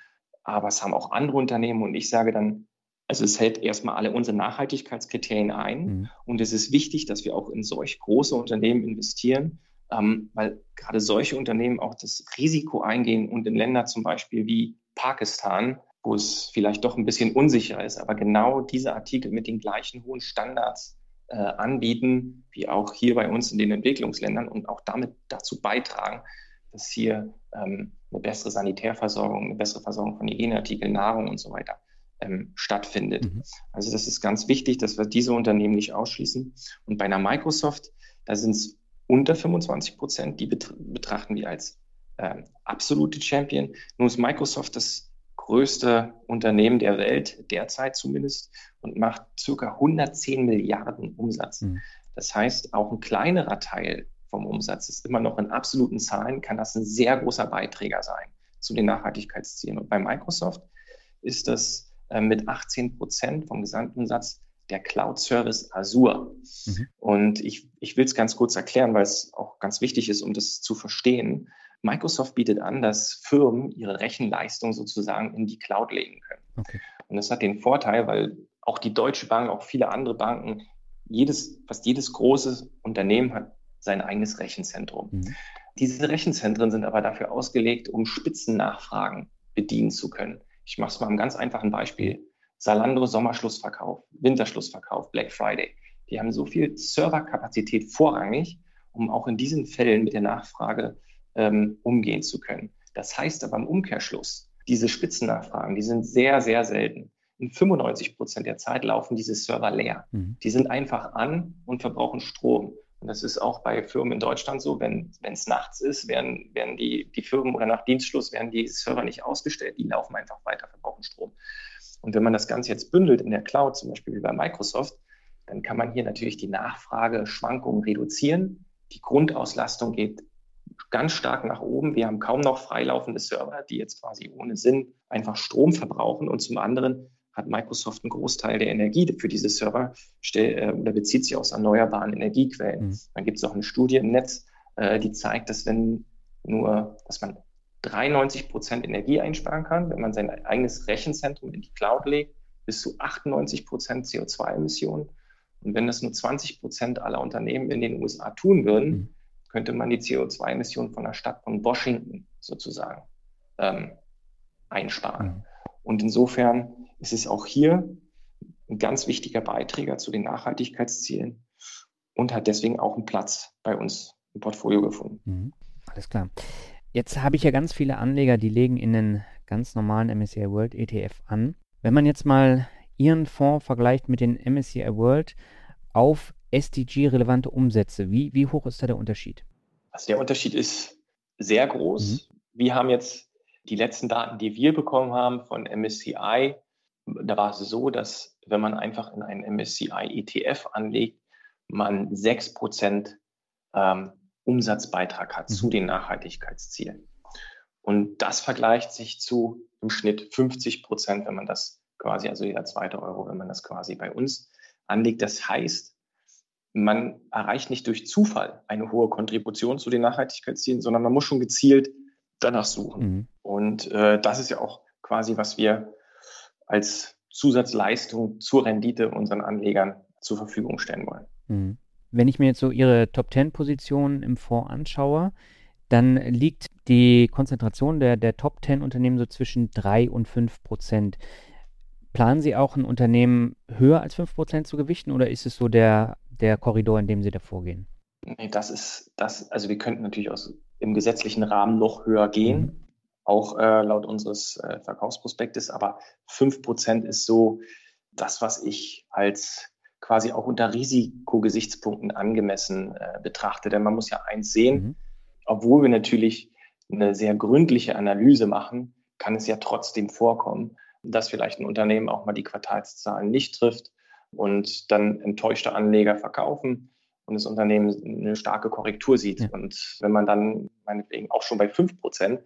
aber es haben auch andere Unternehmen und ich sage dann, also es hält erstmal alle unsere Nachhaltigkeitskriterien ein mhm. und es ist wichtig, dass wir auch in solch große Unternehmen investieren, ähm, weil gerade solche Unternehmen auch das Risiko eingehen und in Länder zum Beispiel wie Pakistan, wo es vielleicht doch ein bisschen unsicher ist, aber genau diese Artikel mit den gleichen hohen Standards äh, anbieten, wie auch hier bei uns in den Entwicklungsländern und auch damit dazu beitragen, dass hier ähm, eine bessere Sanitärversorgung, eine bessere Versorgung von Hygieneartikeln, Nahrung und so weiter ähm, stattfindet. Mhm. Also das ist ganz wichtig, dass wir diese Unternehmen nicht ausschließen. Und bei einer Microsoft, da sind es unter 25 Prozent, die betrachten wir als äh, absolute Champion. Nun ist Microsoft das größte Unternehmen der Welt, derzeit zumindest, und macht circa 110 Milliarden Umsatz. Mhm. Das heißt, auch ein kleinerer Teil vom Umsatz ist immer noch in absoluten Zahlen, kann das ein sehr großer Beiträger sein zu den Nachhaltigkeitszielen. Und bei Microsoft ist das äh, mit 18 Prozent vom Gesamtumsatz der Cloud-Service Azure. Mhm. Und ich, ich will es ganz kurz erklären, weil es auch ganz wichtig ist, um das zu verstehen. Microsoft bietet an, dass Firmen ihre Rechenleistung sozusagen in die Cloud legen können. Okay. Und das hat den Vorteil, weil auch die Deutsche Bank, auch viele andere Banken, jedes, fast jedes große Unternehmen hat sein eigenes Rechenzentrum. Mhm. Diese Rechenzentren sind aber dafür ausgelegt, um Spitzennachfragen bedienen zu können. Ich mache es mal einem ganz einfachen Beispiel. Salando Sommerschlussverkauf, Winterschlussverkauf, Black Friday. Die haben so viel Serverkapazität vorrangig, um auch in diesen Fällen mit der Nachfrage ähm, umgehen zu können. Das heißt aber im Umkehrschluss, diese Spitzennachfragen, die sind sehr, sehr selten. In 95 Prozent der Zeit laufen diese Server leer. Mhm. Die sind einfach an und verbrauchen Strom. Und das ist auch bei Firmen in Deutschland so, wenn es nachts ist, werden, werden die, die Firmen oder nach Dienstschluss werden die Server nicht ausgestellt, die laufen einfach weiter, verbrauchen Strom. Und wenn man das Ganze jetzt bündelt in der Cloud, zum Beispiel wie bei Microsoft, dann kann man hier natürlich die Nachfrageschwankungen reduzieren. Die Grundauslastung geht ganz stark nach oben. Wir haben kaum noch freilaufende Server, die jetzt quasi ohne Sinn einfach Strom verbrauchen. Und zum anderen hat Microsoft einen Großteil der Energie für diese Server äh, oder bezieht sie aus erneuerbaren Energiequellen. Mhm. Dann gibt es auch eine Studie im Netz, äh, die zeigt, dass wenn nur, dass man 93 Prozent Energie einsparen kann, wenn man sein eigenes Rechenzentrum in die Cloud legt, bis zu 98 Prozent CO2-Emissionen. Und wenn das nur 20 Prozent aller Unternehmen in den USA tun würden, mhm. könnte man die CO2-Emissionen von der Stadt von Washington sozusagen ähm, einsparen. Mhm. Und insofern ist es auch hier ein ganz wichtiger Beiträger zu den Nachhaltigkeitszielen und hat deswegen auch einen Platz bei uns ein Portfolio gefunden. Mhm. Alles klar. Jetzt habe ich ja ganz viele Anleger, die legen in den ganz normalen MSCI World ETF an. Wenn man jetzt mal Ihren Fonds vergleicht mit den MSCI World auf SDG-relevante Umsätze, wie, wie hoch ist da der Unterschied? Also der Unterschied ist sehr groß. Mhm. Wir haben jetzt die letzten Daten, die wir bekommen haben von MSCI, da war es so, dass wenn man einfach in einen MSCI ETF anlegt, man 6% ähm, Umsatzbeitrag hat mhm. zu den Nachhaltigkeitszielen. Und das vergleicht sich zu im Schnitt 50 Prozent, wenn man das quasi, also jeder zweite Euro, wenn man das quasi bei uns anlegt. Das heißt, man erreicht nicht durch Zufall eine hohe Kontribution zu den Nachhaltigkeitszielen, sondern man muss schon gezielt danach suchen. Mhm. Und äh, das ist ja auch quasi, was wir als Zusatzleistung zur Rendite unseren Anlegern zur Verfügung stellen wollen. Mhm. Wenn ich mir jetzt so Ihre Top 10 Positionen im Fonds anschaue, dann liegt die Konzentration der, der Top 10 Unternehmen so zwischen 3 und 5 Prozent. Planen Sie auch ein Unternehmen höher als 5 Prozent zu gewichten oder ist es so der, der Korridor, in dem Sie da vorgehen? Nee, das ist das, also wir könnten natürlich aus, im gesetzlichen Rahmen noch höher gehen, mhm. Auch äh, laut unseres äh, Verkaufsprospektes, aber 5 Prozent ist so das, was ich als quasi auch unter Risikogesichtspunkten angemessen äh, betrachte. Denn man muss ja eins sehen, mhm. obwohl wir natürlich eine sehr gründliche Analyse machen, kann es ja trotzdem vorkommen, dass vielleicht ein Unternehmen auch mal die Quartalszahlen nicht trifft und dann enttäuschte Anleger verkaufen und das Unternehmen eine starke Korrektur sieht. Ja. Und wenn man dann meinetwegen auch schon bei 5 Prozent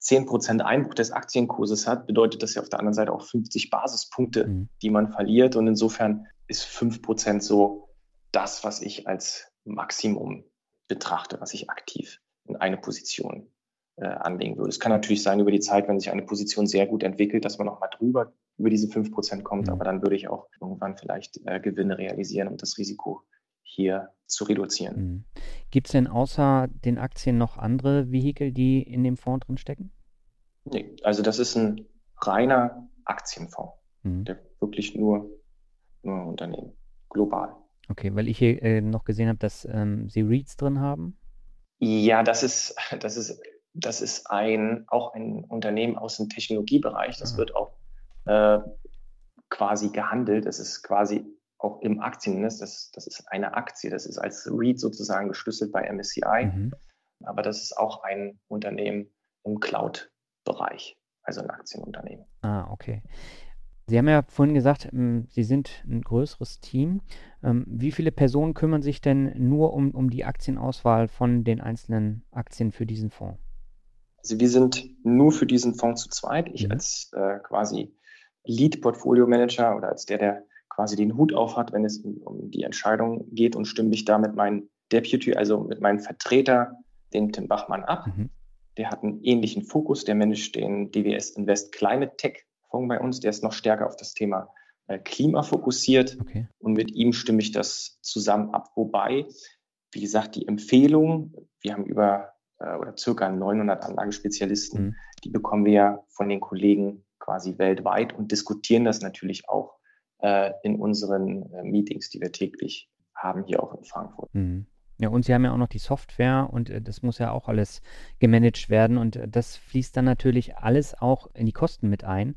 10 Prozent Einbruch des Aktienkurses hat, bedeutet das ja auf der anderen Seite auch 50 Basispunkte, mhm. die man verliert. Und insofern ist 5 Prozent so das, was ich als Maximum betrachte, was ich aktiv in eine Position äh, anlegen würde. Es kann natürlich sein über die Zeit, wenn sich eine Position sehr gut entwickelt, dass man nochmal drüber über diese 5 Prozent kommt. Mhm. Aber dann würde ich auch irgendwann vielleicht äh, Gewinne realisieren, um das Risiko hier zu reduzieren. Mhm. Gibt es denn außer den Aktien noch andere Vehikel, die in dem Fonds drin stecken? Nee, also das ist ein reiner Aktienfonds, mhm. der wirklich nur, nur Unternehmen, global. Okay, weil ich hier äh, noch gesehen habe, dass ähm, Sie REITs drin haben. Ja, das ist, (laughs) das ist, das ist ein, auch ein Unternehmen aus dem Technologiebereich. Das ah. wird auch äh, quasi gehandelt. Das ist quasi auch im Aktiennest, das, das ist eine Aktie, das ist als REIT sozusagen geschlüsselt bei MSCI, mhm. aber das ist auch ein Unternehmen im Cloud-Bereich, also ein Aktienunternehmen. Ah, okay. Sie haben ja vorhin gesagt, ähm, Sie sind ein größeres Team. Ähm, wie viele Personen kümmern sich denn nur um, um die Aktienauswahl von den einzelnen Aktien für diesen Fonds? Also wir sind nur für diesen Fonds zu zweit. Ich mhm. als äh, quasi Lead-Portfolio-Manager oder als der, der quasi den Hut auf hat, wenn es um die Entscheidung geht und stimme mich da mit meinem Deputy, also mit meinem Vertreter, den Tim Bachmann ab. Mhm. Der hat einen ähnlichen Fokus, der managt den DWS Invest Climate Tech Fonds bei uns, der ist noch stärker auf das Thema äh, Klima fokussiert okay. und mit ihm stimme ich das zusammen ab. Wobei, wie gesagt, die Empfehlung, wir haben über äh, oder circa 900 Anlagespezialisten, mhm. die bekommen wir von den Kollegen quasi weltweit und diskutieren das natürlich auch äh, in unseren äh, Meetings, die wir täglich haben, hier auch in Frankfurt. Mhm. Ja, und Sie haben ja auch noch die Software und äh, das muss ja auch alles gemanagt werden und äh, das fließt dann natürlich alles auch in die Kosten mit ein.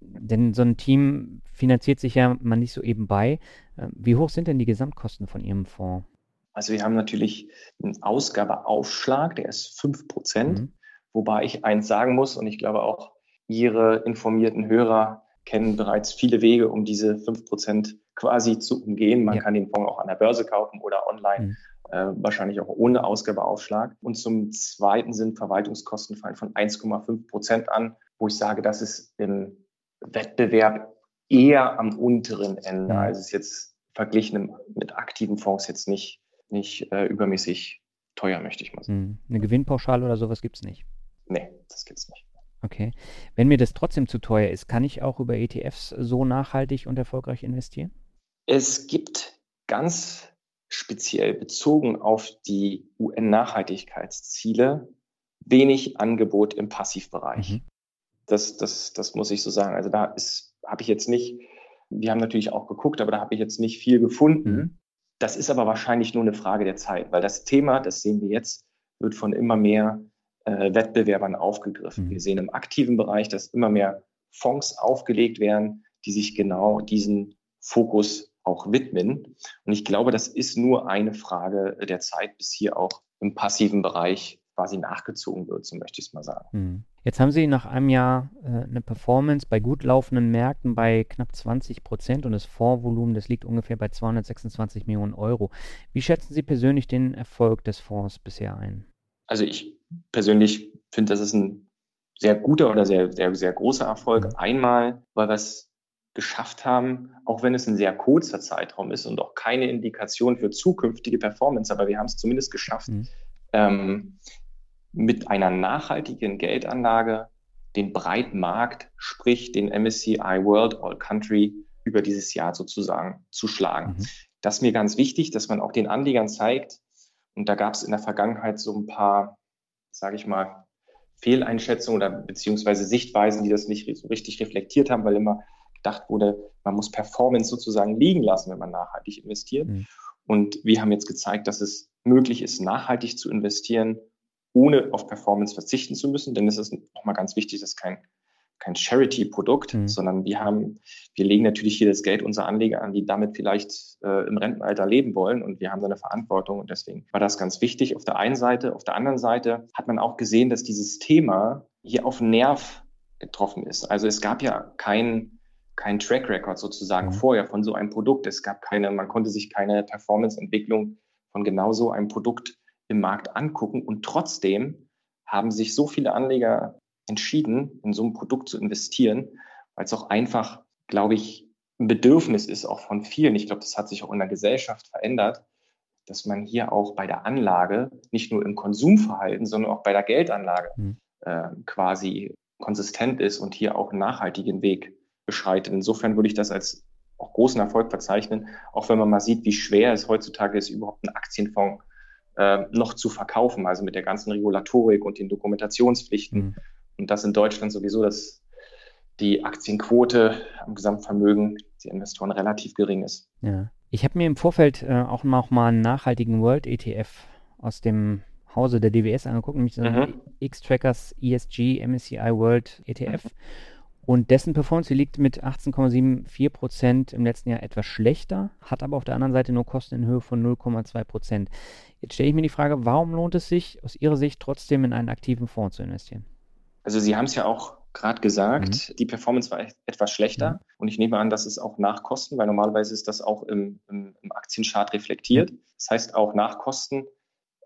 Denn so ein Team finanziert sich ja man nicht so eben bei. Äh, wie hoch sind denn die Gesamtkosten von Ihrem Fonds? Also wir haben natürlich einen Ausgabeaufschlag, der ist 5 Prozent, mhm. wobei ich eins sagen muss und ich glaube auch Ihre informierten Hörer kennen bereits viele Wege, um diese 5% quasi zu umgehen. Man ja. kann den Fonds auch an der Börse kaufen oder online, mhm. äh, wahrscheinlich auch ohne Ausgabeaufschlag. Und zum Zweiten sind Verwaltungskosten fallen von 1,5% an, wo ich sage, das ist im Wettbewerb eher am unteren Ende. Mhm. Also es ist jetzt verglichen mit aktiven Fonds jetzt nicht, nicht äh, übermäßig teuer, möchte ich mal sagen. Mhm. Eine Gewinnpauschale oder sowas gibt es nicht? Nee, das gibt es nicht. Okay. Wenn mir das trotzdem zu teuer ist, kann ich auch über ETFs so nachhaltig und erfolgreich investieren? Es gibt ganz speziell bezogen auf die UN-Nachhaltigkeitsziele wenig Angebot im Passivbereich. Mhm. Das, das, das muss ich so sagen. Also da habe ich jetzt nicht, wir haben natürlich auch geguckt, aber da habe ich jetzt nicht viel gefunden. Mhm. Das ist aber wahrscheinlich nur eine Frage der Zeit, weil das Thema, das sehen wir jetzt, wird von immer mehr äh, Wettbewerbern aufgegriffen. Mhm. Wir sehen im aktiven Bereich, dass immer mehr Fonds aufgelegt werden, die sich genau diesen Fokus auch widmen. Und ich glaube, das ist nur eine Frage der Zeit, bis hier auch im passiven Bereich quasi nachgezogen wird, so möchte ich es mal sagen. Mhm. Jetzt haben Sie nach einem Jahr äh, eine Performance bei gut laufenden Märkten bei knapp 20 Prozent und das Fondsvolumen, das liegt ungefähr bei 226 Millionen Euro. Wie schätzen Sie persönlich den Erfolg des Fonds bisher ein? Also ich persönlich finde, das ist ein sehr guter oder sehr, sehr, sehr großer Erfolg. Mhm. Einmal, weil wir es geschafft haben, auch wenn es ein sehr kurzer Zeitraum ist und auch keine Indikation für zukünftige Performance, aber wir haben es zumindest geschafft, mhm. ähm, mit einer nachhaltigen Geldanlage den breiten Markt, sprich den MSCI World All Country über dieses Jahr sozusagen zu schlagen. Mhm. Das ist mir ganz wichtig, dass man auch den Anlegern zeigt, und da gab es in der Vergangenheit so ein paar, sage ich mal, Fehleinschätzungen oder beziehungsweise Sichtweisen, die das nicht so richtig reflektiert haben, weil immer gedacht wurde, man muss Performance sozusagen liegen lassen, wenn man nachhaltig investiert. Mhm. Und wir haben jetzt gezeigt, dass es möglich ist, nachhaltig zu investieren ohne auf Performance verzichten zu müssen, denn es ist nochmal ganz wichtig, das ist kein, kein Charity-Produkt, mhm. sondern wir haben, wir legen natürlich hier das Geld unserer Anleger an, die damit vielleicht äh, im Rentenalter leben wollen und wir haben da eine Verantwortung und deswegen war das ganz wichtig auf der einen Seite. Auf der anderen Seite hat man auch gesehen, dass dieses Thema hier auf Nerv getroffen ist. Also es gab ja kein kein Track Record sozusagen mhm. vorher von so einem Produkt. Es gab keine, man konnte sich keine Performance-Entwicklung von genau so einem Produkt im Markt angucken. Und trotzdem haben sich so viele Anleger entschieden, in so ein Produkt zu investieren, weil es auch einfach, glaube ich, ein Bedürfnis ist auch von vielen. Ich glaube, das hat sich auch in der Gesellschaft verändert, dass man hier auch bei der Anlage, nicht nur im Konsumverhalten, sondern auch bei der Geldanlage mhm. äh, quasi konsistent ist und hier auch einen nachhaltigen Weg beschreitet. Insofern würde ich das als auch großen Erfolg verzeichnen, auch wenn man mal sieht, wie schwer es heutzutage ist, überhaupt einen Aktienfonds äh, noch zu verkaufen, also mit der ganzen Regulatorik und den Dokumentationspflichten. Mhm. Und das in Deutschland sowieso, dass die Aktienquote am Gesamtvermögen der Investoren relativ gering ist. Ja. Ich habe mir im Vorfeld äh, auch noch mal einen nachhaltigen World ETF aus dem Hause der DWS angeguckt, nämlich mhm. X-Trackers ESG MSCI World ETF. Mhm. Und dessen Performance liegt mit 18,74% im letzten Jahr etwas schlechter, hat aber auf der anderen Seite nur Kosten in Höhe von 0,2% Jetzt stelle ich mir die Frage, warum lohnt es sich aus Ihrer Sicht trotzdem in einen aktiven Fonds zu investieren? Also Sie haben es ja auch gerade gesagt, mhm. die Performance war etwas schlechter mhm. und ich nehme an, dass es auch nach Kosten, weil normalerweise ist das auch im, im, im Aktienchart reflektiert. Das heißt, auch nach Kosten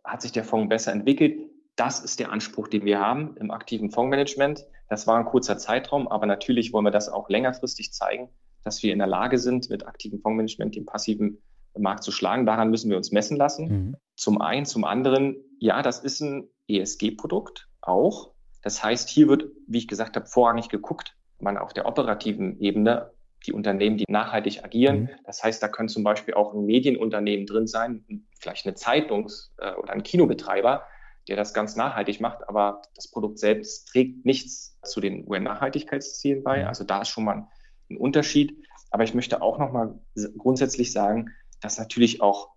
hat sich der Fonds besser entwickelt. Das ist der Anspruch, den wir haben im aktiven Fondsmanagement. Das war ein kurzer Zeitraum, aber natürlich wollen wir das auch längerfristig zeigen, dass wir in der Lage sind, mit aktivem Fondsmanagement den passiven Markt zu schlagen. Daran müssen wir uns messen lassen. Mhm. Zum einen, zum anderen, ja, das ist ein ESG-Produkt auch. Das heißt, hier wird, wie ich gesagt habe, vorrangig geguckt, man auf der operativen Ebene die Unternehmen, die nachhaltig agieren. Mhm. Das heißt, da können zum Beispiel auch ein Medienunternehmen drin sein, vielleicht eine Zeitungs- äh, oder ein Kinobetreiber, der das ganz nachhaltig macht, aber das Produkt selbst trägt nichts zu den UN-Nachhaltigkeitszielen bei. Mhm. Also da ist schon mal ein Unterschied. Aber ich möchte auch noch mal grundsätzlich sagen, dass natürlich auch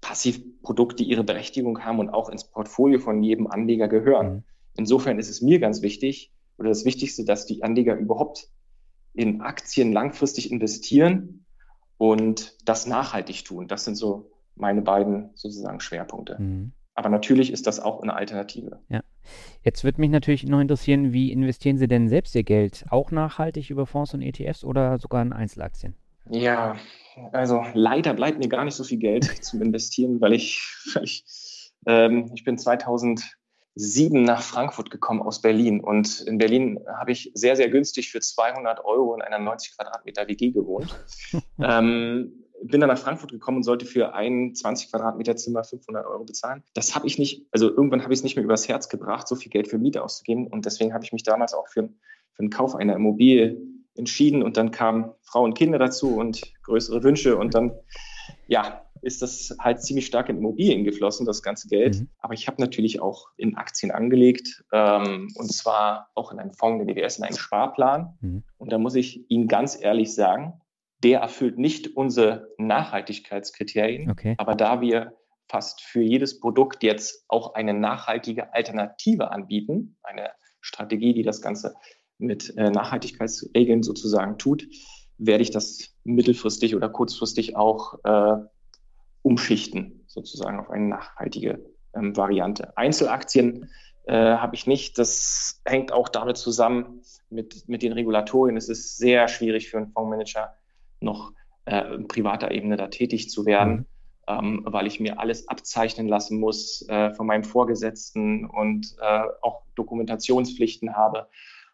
Passivprodukte ihre Berechtigung haben und auch ins Portfolio von jedem Anleger gehören. Mhm. Insofern ist es mir ganz wichtig oder das Wichtigste, dass die Anleger überhaupt in Aktien langfristig investieren und das nachhaltig tun. Das sind so meine beiden sozusagen Schwerpunkte. Mhm. Aber natürlich ist das auch eine Alternative. Ja. Jetzt würde mich natürlich noch interessieren, wie investieren Sie denn selbst Ihr Geld? Auch nachhaltig über Fonds und ETFs oder sogar in Einzelaktien? Ja, also leider bleibt mir gar nicht so viel Geld (laughs) zum Investieren, weil ich, weil ich, ähm, ich bin 2007 nach Frankfurt gekommen aus Berlin und in Berlin habe ich sehr, sehr günstig für 200 Euro in einer 90 Quadratmeter WG gewohnt. (laughs) ähm, bin dann nach Frankfurt gekommen und sollte für ein 20 Quadratmeter Zimmer 500 Euro bezahlen. Das habe ich nicht, also irgendwann habe ich es nicht mehr übers Herz gebracht, so viel Geld für Miete auszugeben. Und deswegen habe ich mich damals auch für, für den Kauf einer Immobilie entschieden. Und dann kamen Frauen und Kinder dazu und größere Wünsche. Und dann, ja, ist das halt ziemlich stark in Immobilien geflossen, das ganze Geld. Mhm. Aber ich habe natürlich auch in Aktien angelegt ähm, und zwar auch in einen Fonds der DWS, in einen Sparplan. Mhm. Und da muss ich Ihnen ganz ehrlich sagen, der erfüllt nicht unsere Nachhaltigkeitskriterien. Okay. Aber da wir fast für jedes Produkt jetzt auch eine nachhaltige Alternative anbieten, eine Strategie, die das Ganze mit äh, Nachhaltigkeitsregeln sozusagen tut, werde ich das mittelfristig oder kurzfristig auch äh, umschichten, sozusagen auf eine nachhaltige ähm, Variante. Einzelaktien äh, habe ich nicht. Das hängt auch damit zusammen mit, mit den Regulatorien. Es ist sehr schwierig für einen Fondsmanager noch äh, privater Ebene da tätig zu werden. Mhm. Ähm, weil ich mir alles abzeichnen lassen muss äh, von meinem Vorgesetzten und äh, auch Dokumentationspflichten habe.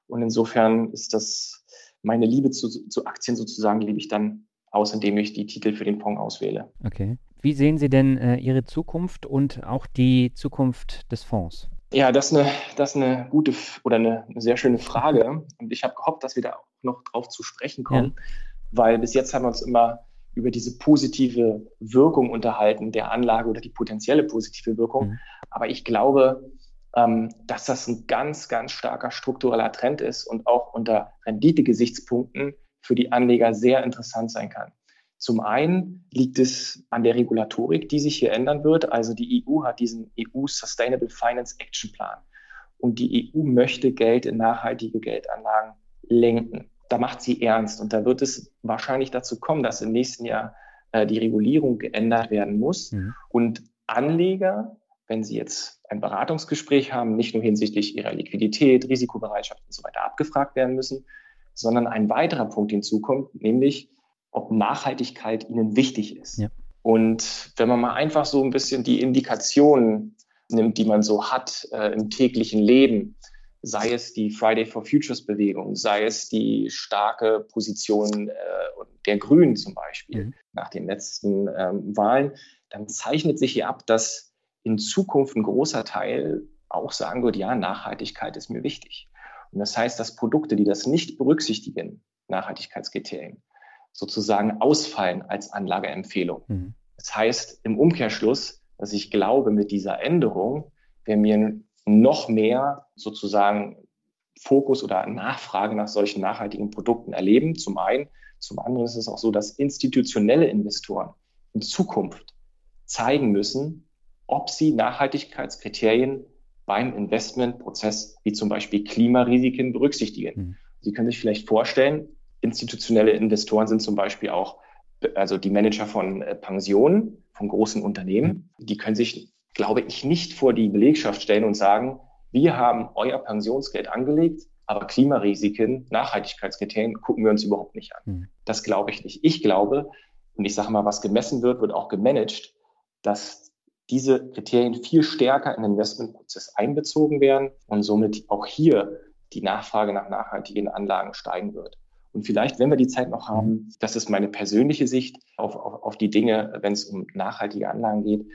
Und insofern ist das meine Liebe zu, zu Aktien sozusagen, liebe ich dann aus, indem ich die Titel für den Fonds auswähle. Okay. Wie sehen Sie denn äh, Ihre Zukunft und auch die Zukunft des Fonds? Ja, das ist eine, das ist eine gute oder eine, eine sehr schöne Frage. Und ich habe gehofft, dass wir da auch noch drauf zu sprechen kommen, ja. weil bis jetzt haben wir uns immer über diese positive Wirkung unterhalten der Anlage oder die potenzielle positive Wirkung. Mhm. Aber ich glaube, ähm, dass das ein ganz, ganz starker struktureller Trend ist und auch unter Renditegesichtspunkten für die Anleger sehr interessant sein kann. Zum einen liegt es an der Regulatorik, die sich hier ändern wird. Also die EU hat diesen EU Sustainable Finance Action Plan. Und die EU möchte Geld in nachhaltige Geldanlagen lenken. Da macht sie ernst. Und da wird es wahrscheinlich dazu kommen, dass im nächsten Jahr äh, die Regulierung geändert werden muss. Mhm. Und Anleger, wenn sie jetzt ein Beratungsgespräch haben, nicht nur hinsichtlich ihrer Liquidität, Risikobereitschaft und so weiter abgefragt werden müssen, sondern ein weiterer Punkt hinzukommt, nämlich ob Nachhaltigkeit ihnen wichtig ist. Ja. Und wenn man mal einfach so ein bisschen die Indikationen nimmt, die man so hat äh, im täglichen Leben, sei es die Friday for Futures Bewegung, sei es die starke Position äh, der Grünen zum Beispiel mhm. nach den letzten ähm, Wahlen, dann zeichnet sich hier ab, dass in Zukunft ein großer Teil auch sagen wird, ja, Nachhaltigkeit ist mir wichtig. Und das heißt, dass Produkte, die das nicht berücksichtigen, Nachhaltigkeitskriterien, sozusagen ausfallen als Anlageempfehlung. Mhm. Das heißt im Umkehrschluss, dass ich glaube, mit dieser Änderung werden wir noch mehr sozusagen Fokus oder Nachfrage nach solchen nachhaltigen Produkten erleben. Zum einen. Zum anderen ist es auch so, dass institutionelle Investoren in Zukunft zeigen müssen, ob sie Nachhaltigkeitskriterien beim Investmentprozess wie zum Beispiel Klimarisiken berücksichtigen. Mhm. Sie können sich vielleicht vorstellen, institutionelle Investoren sind zum Beispiel auch also die Manager von äh, Pensionen, von großen Unternehmen. Die können sich, glaube ich, nicht vor die Belegschaft stellen und sagen, wir haben euer Pensionsgeld angelegt, aber Klimarisiken, Nachhaltigkeitskriterien gucken wir uns überhaupt nicht an. Mhm. Das glaube ich nicht. Ich glaube, und ich sage mal, was gemessen wird, wird auch gemanagt, dass diese Kriterien viel stärker in den Investmentprozess einbezogen werden und somit auch hier die Nachfrage nach nachhaltigen Anlagen steigen wird. Und vielleicht, wenn wir die Zeit noch haben, das ist meine persönliche Sicht auf, auf, auf die Dinge, wenn es um nachhaltige Anlagen geht,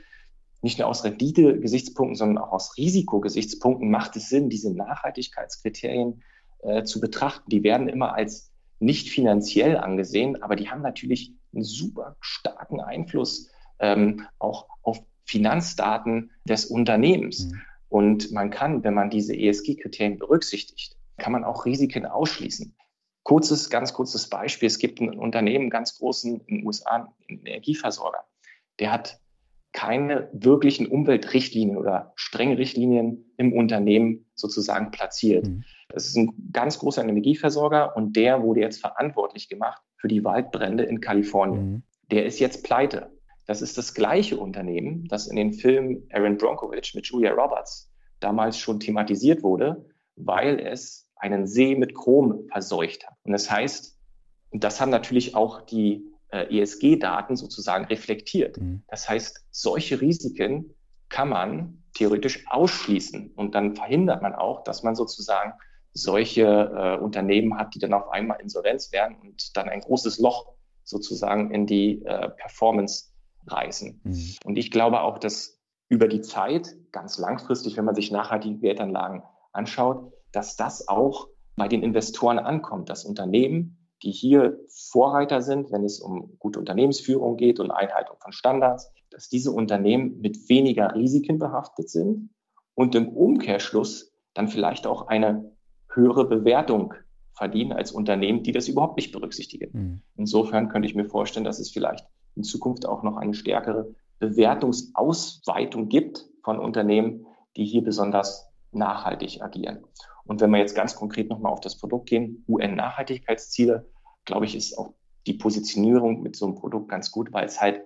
nicht nur aus Rendite-Gesichtspunkten, sondern auch aus Risikogesichtspunkten macht es Sinn, diese Nachhaltigkeitskriterien äh, zu betrachten. Die werden immer als nicht finanziell angesehen, aber die haben natürlich einen super starken Einfluss ähm, auch auf Finanzdaten des Unternehmens. Mhm. Und man kann, wenn man diese ESG-Kriterien berücksichtigt, kann man auch Risiken ausschließen. Kurzes, ganz kurzes Beispiel. Es gibt ein Unternehmen, ganz großen in den USA, einen Energieversorger. Der hat keine wirklichen Umweltrichtlinien oder strenge Richtlinien im Unternehmen sozusagen platziert. Mhm. Das ist ein ganz großer Energieversorger und der wurde jetzt verantwortlich gemacht für die Waldbrände in Kalifornien. Mhm. Der ist jetzt pleite. Das ist das gleiche Unternehmen, das in den Film Aaron Bronkovich mit Julia Roberts damals schon thematisiert wurde, weil es einen See mit Chrom verseucht hat. Und das heißt, das haben natürlich auch die äh, ESG-Daten sozusagen reflektiert. Mhm. Das heißt, solche Risiken kann man theoretisch ausschließen und dann verhindert man auch, dass man sozusagen solche äh, Unternehmen hat, die dann auf einmal Insolvenz werden und dann ein großes Loch sozusagen in die äh, Performance reißen. Mhm. Und ich glaube auch, dass über die Zeit, ganz langfristig, wenn man sich nachhaltige Geldanlagen anschaut, dass das auch bei den Investoren ankommt, dass Unternehmen, die hier Vorreiter sind, wenn es um gute Unternehmensführung geht und Einhaltung von Standards, dass diese Unternehmen mit weniger Risiken behaftet sind und im Umkehrschluss dann vielleicht auch eine höhere Bewertung verdienen als Unternehmen, die das überhaupt nicht berücksichtigen. Mhm. Insofern könnte ich mir vorstellen, dass es vielleicht in Zukunft auch noch eine stärkere Bewertungsausweitung gibt von Unternehmen, die hier besonders nachhaltig agieren. Und wenn wir jetzt ganz konkret nochmal auf das Produkt gehen, UN-Nachhaltigkeitsziele, glaube ich, ist auch die Positionierung mit so einem Produkt ganz gut, weil es halt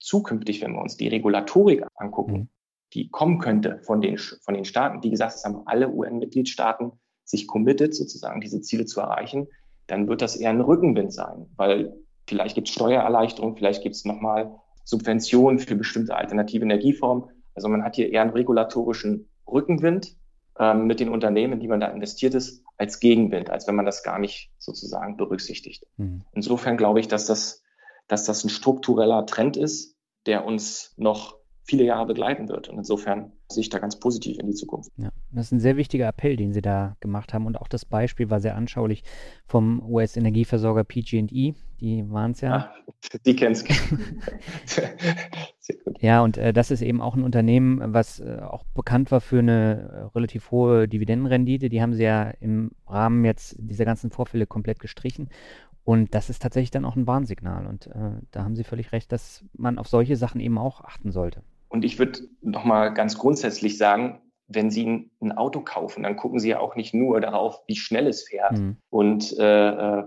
zukünftig, wenn wir uns die Regulatorik angucken, mhm. die kommen könnte von den, von den Staaten, wie gesagt, es haben alle UN-Mitgliedstaaten sich committed, sozusagen diese Ziele zu erreichen, dann wird das eher ein Rückenwind sein, weil vielleicht gibt es Steuererleichterungen, vielleicht gibt es nochmal Subventionen für bestimmte alternative Energieformen. Also man hat hier eher einen regulatorischen Rückenwind ähm, mit den Unternehmen, in die man da investiert ist, als Gegenwind, als wenn man das gar nicht sozusagen berücksichtigt. Mhm. Insofern glaube ich, dass das, dass das ein struktureller Trend ist, der uns noch viele Jahre begleiten wird. Und insofern sehe ich da ganz positiv in die Zukunft. Ja, das ist ein sehr wichtiger Appell, den Sie da gemacht haben. Und auch das Beispiel war sehr anschaulich vom US-Energieversorger PG&E. Die waren es ja. Ah, die kennst (laughs) Ja, und äh, das ist eben auch ein Unternehmen, was äh, auch bekannt war für eine äh, relativ hohe Dividendenrendite. Die haben sie ja im Rahmen jetzt dieser ganzen Vorfälle komplett gestrichen. Und das ist tatsächlich dann auch ein Warnsignal. Und äh, da haben Sie völlig recht, dass man auf solche Sachen eben auch achten sollte. Und ich würde nochmal ganz grundsätzlich sagen, wenn Sie ein, Auto kaufen, dann gucken Sie ja auch nicht nur darauf, wie schnell es fährt mhm. und äh, äh,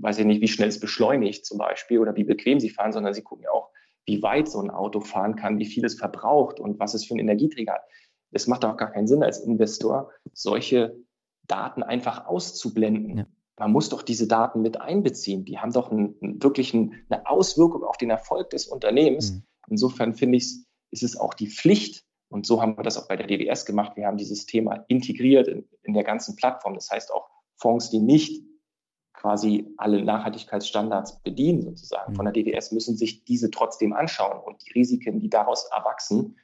weiß ich nicht, wie schnell es beschleunigt zum Beispiel oder wie bequem Sie fahren, sondern Sie gucken ja auch, wie weit so ein Auto fahren kann, wie viel es verbraucht und was es für einen Energieträger hat. Es macht auch gar keinen Sinn als Investor, solche Daten einfach auszublenden. Ja. Man muss doch diese Daten mit einbeziehen. Die haben doch einen, wirklich einen, eine Auswirkung auf den Erfolg des Unternehmens. Mhm. Insofern finde ich es ist es auch die Pflicht, und so haben wir das auch bei der DWS gemacht, wir haben dieses Thema integriert in, in der ganzen Plattform. Das heißt auch Fonds, die nicht quasi alle Nachhaltigkeitsstandards bedienen, sozusagen von der DWS, müssen sich diese trotzdem anschauen und die Risiken, die daraus erwachsen,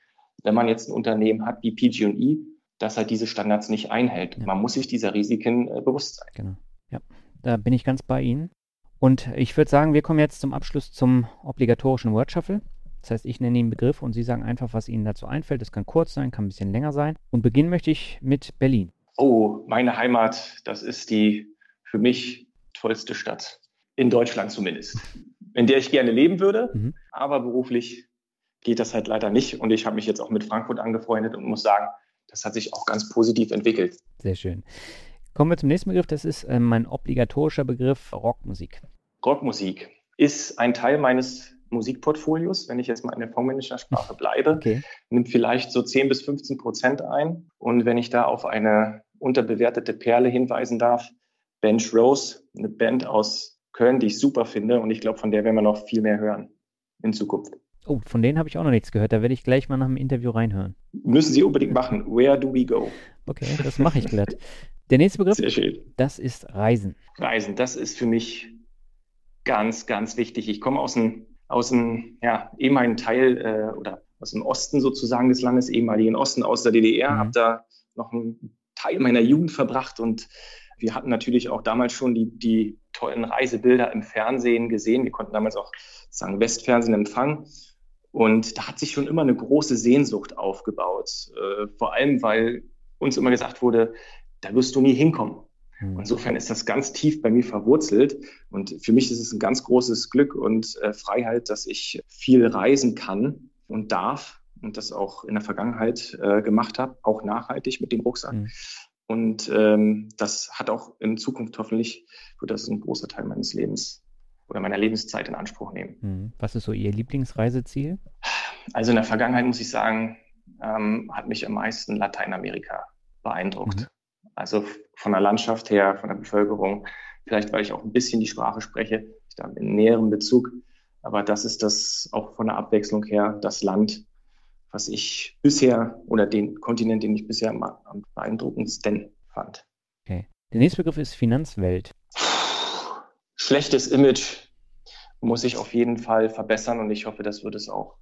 wenn man jetzt ein Unternehmen hat wie PG&E, das halt diese Standards nicht einhält. Ja. Man muss sich dieser Risiken äh, bewusst sein. Genau. Ja, da bin ich ganz bei Ihnen. Und ich würde sagen, wir kommen jetzt zum Abschluss zum obligatorischen Word Shuffle. Das heißt, ich nenne Ihnen Begriffe und Sie sagen einfach, was Ihnen dazu einfällt. Das kann kurz sein, kann ein bisschen länger sein. Und beginnen möchte ich mit Berlin. Oh, meine Heimat, das ist die für mich tollste Stadt. In Deutschland zumindest. In der ich gerne leben würde, mhm. aber beruflich geht das halt leider nicht. Und ich habe mich jetzt auch mit Frankfurt angefreundet und muss sagen, das hat sich auch ganz positiv entwickelt. Sehr schön. Kommen wir zum nächsten Begriff. Das ist äh, mein obligatorischer Begriff Rockmusik. Rockmusik ist ein Teil meines Musikportfolios, wenn ich jetzt mal in der Fondsmanagersprache bleibe, okay. nimmt vielleicht so 10 bis 15 Prozent ein. Und wenn ich da auf eine unterbewertete Perle hinweisen darf, Bench Rose, eine Band aus Köln, die ich super finde. Und ich glaube, von der werden wir noch viel mehr hören in Zukunft. Oh, von denen habe ich auch noch nichts gehört. Da werde ich gleich mal nach dem Interview reinhören. Müssen Sie unbedingt machen. Where do we go? Okay, das mache ich glatt. Der nächste Begriff, Sehr schön. das ist Reisen. Reisen, das ist für mich ganz, ganz wichtig. Ich komme aus einem aus dem ja, ehemaligen Teil äh, oder aus dem Osten sozusagen des Landes, ehemaligen Osten aus der DDR, mhm. habe da noch einen Teil meiner Jugend verbracht und wir hatten natürlich auch damals schon die, die tollen Reisebilder im Fernsehen gesehen. Wir konnten damals auch sagen Westfernsehen empfangen. Und da hat sich schon immer eine große Sehnsucht aufgebaut. Äh, vor allem, weil uns immer gesagt wurde, da wirst du nie hinkommen. Mhm. Insofern ist das ganz tief bei mir verwurzelt. Und für mich ist es ein ganz großes Glück und äh, Freiheit, dass ich viel reisen kann und darf und das auch in der Vergangenheit äh, gemacht habe, auch nachhaltig mit dem Rucksack. Mhm. Und ähm, das hat auch in Zukunft hoffentlich, wird das ein großer Teil meines Lebens oder meiner Lebenszeit in Anspruch nehmen. Mhm. Was ist so Ihr Lieblingsreiseziel? Also in der Vergangenheit muss ich sagen, ähm, hat mich am meisten Lateinamerika beeindruckt. Mhm. Also von der Landschaft her, von der Bevölkerung, vielleicht weil ich auch ein bisschen die Sprache spreche, ich da einen näheren Bezug. Aber das ist das auch von der Abwechslung her das Land, was ich bisher oder den Kontinent, den ich bisher am beeindruckendsten fand. Okay. Der nächste Begriff ist Finanzwelt. Schlechtes Image muss ich auf jeden Fall verbessern und ich hoffe, das wird es auch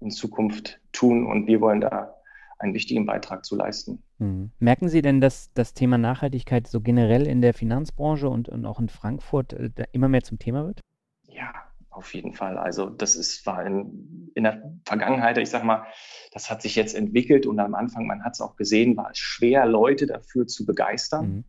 in Zukunft tun und wir wollen da einen wichtigen Beitrag zu leisten. Hm. Merken Sie denn, dass das Thema Nachhaltigkeit so generell in der Finanzbranche und, und auch in Frankfurt äh, immer mehr zum Thema wird? Ja, auf jeden Fall. Also das ist war in, in der Vergangenheit, ich sag mal, das hat sich jetzt entwickelt und am Anfang, man hat es auch gesehen, war es schwer, Leute dafür zu begeistern. Mhm.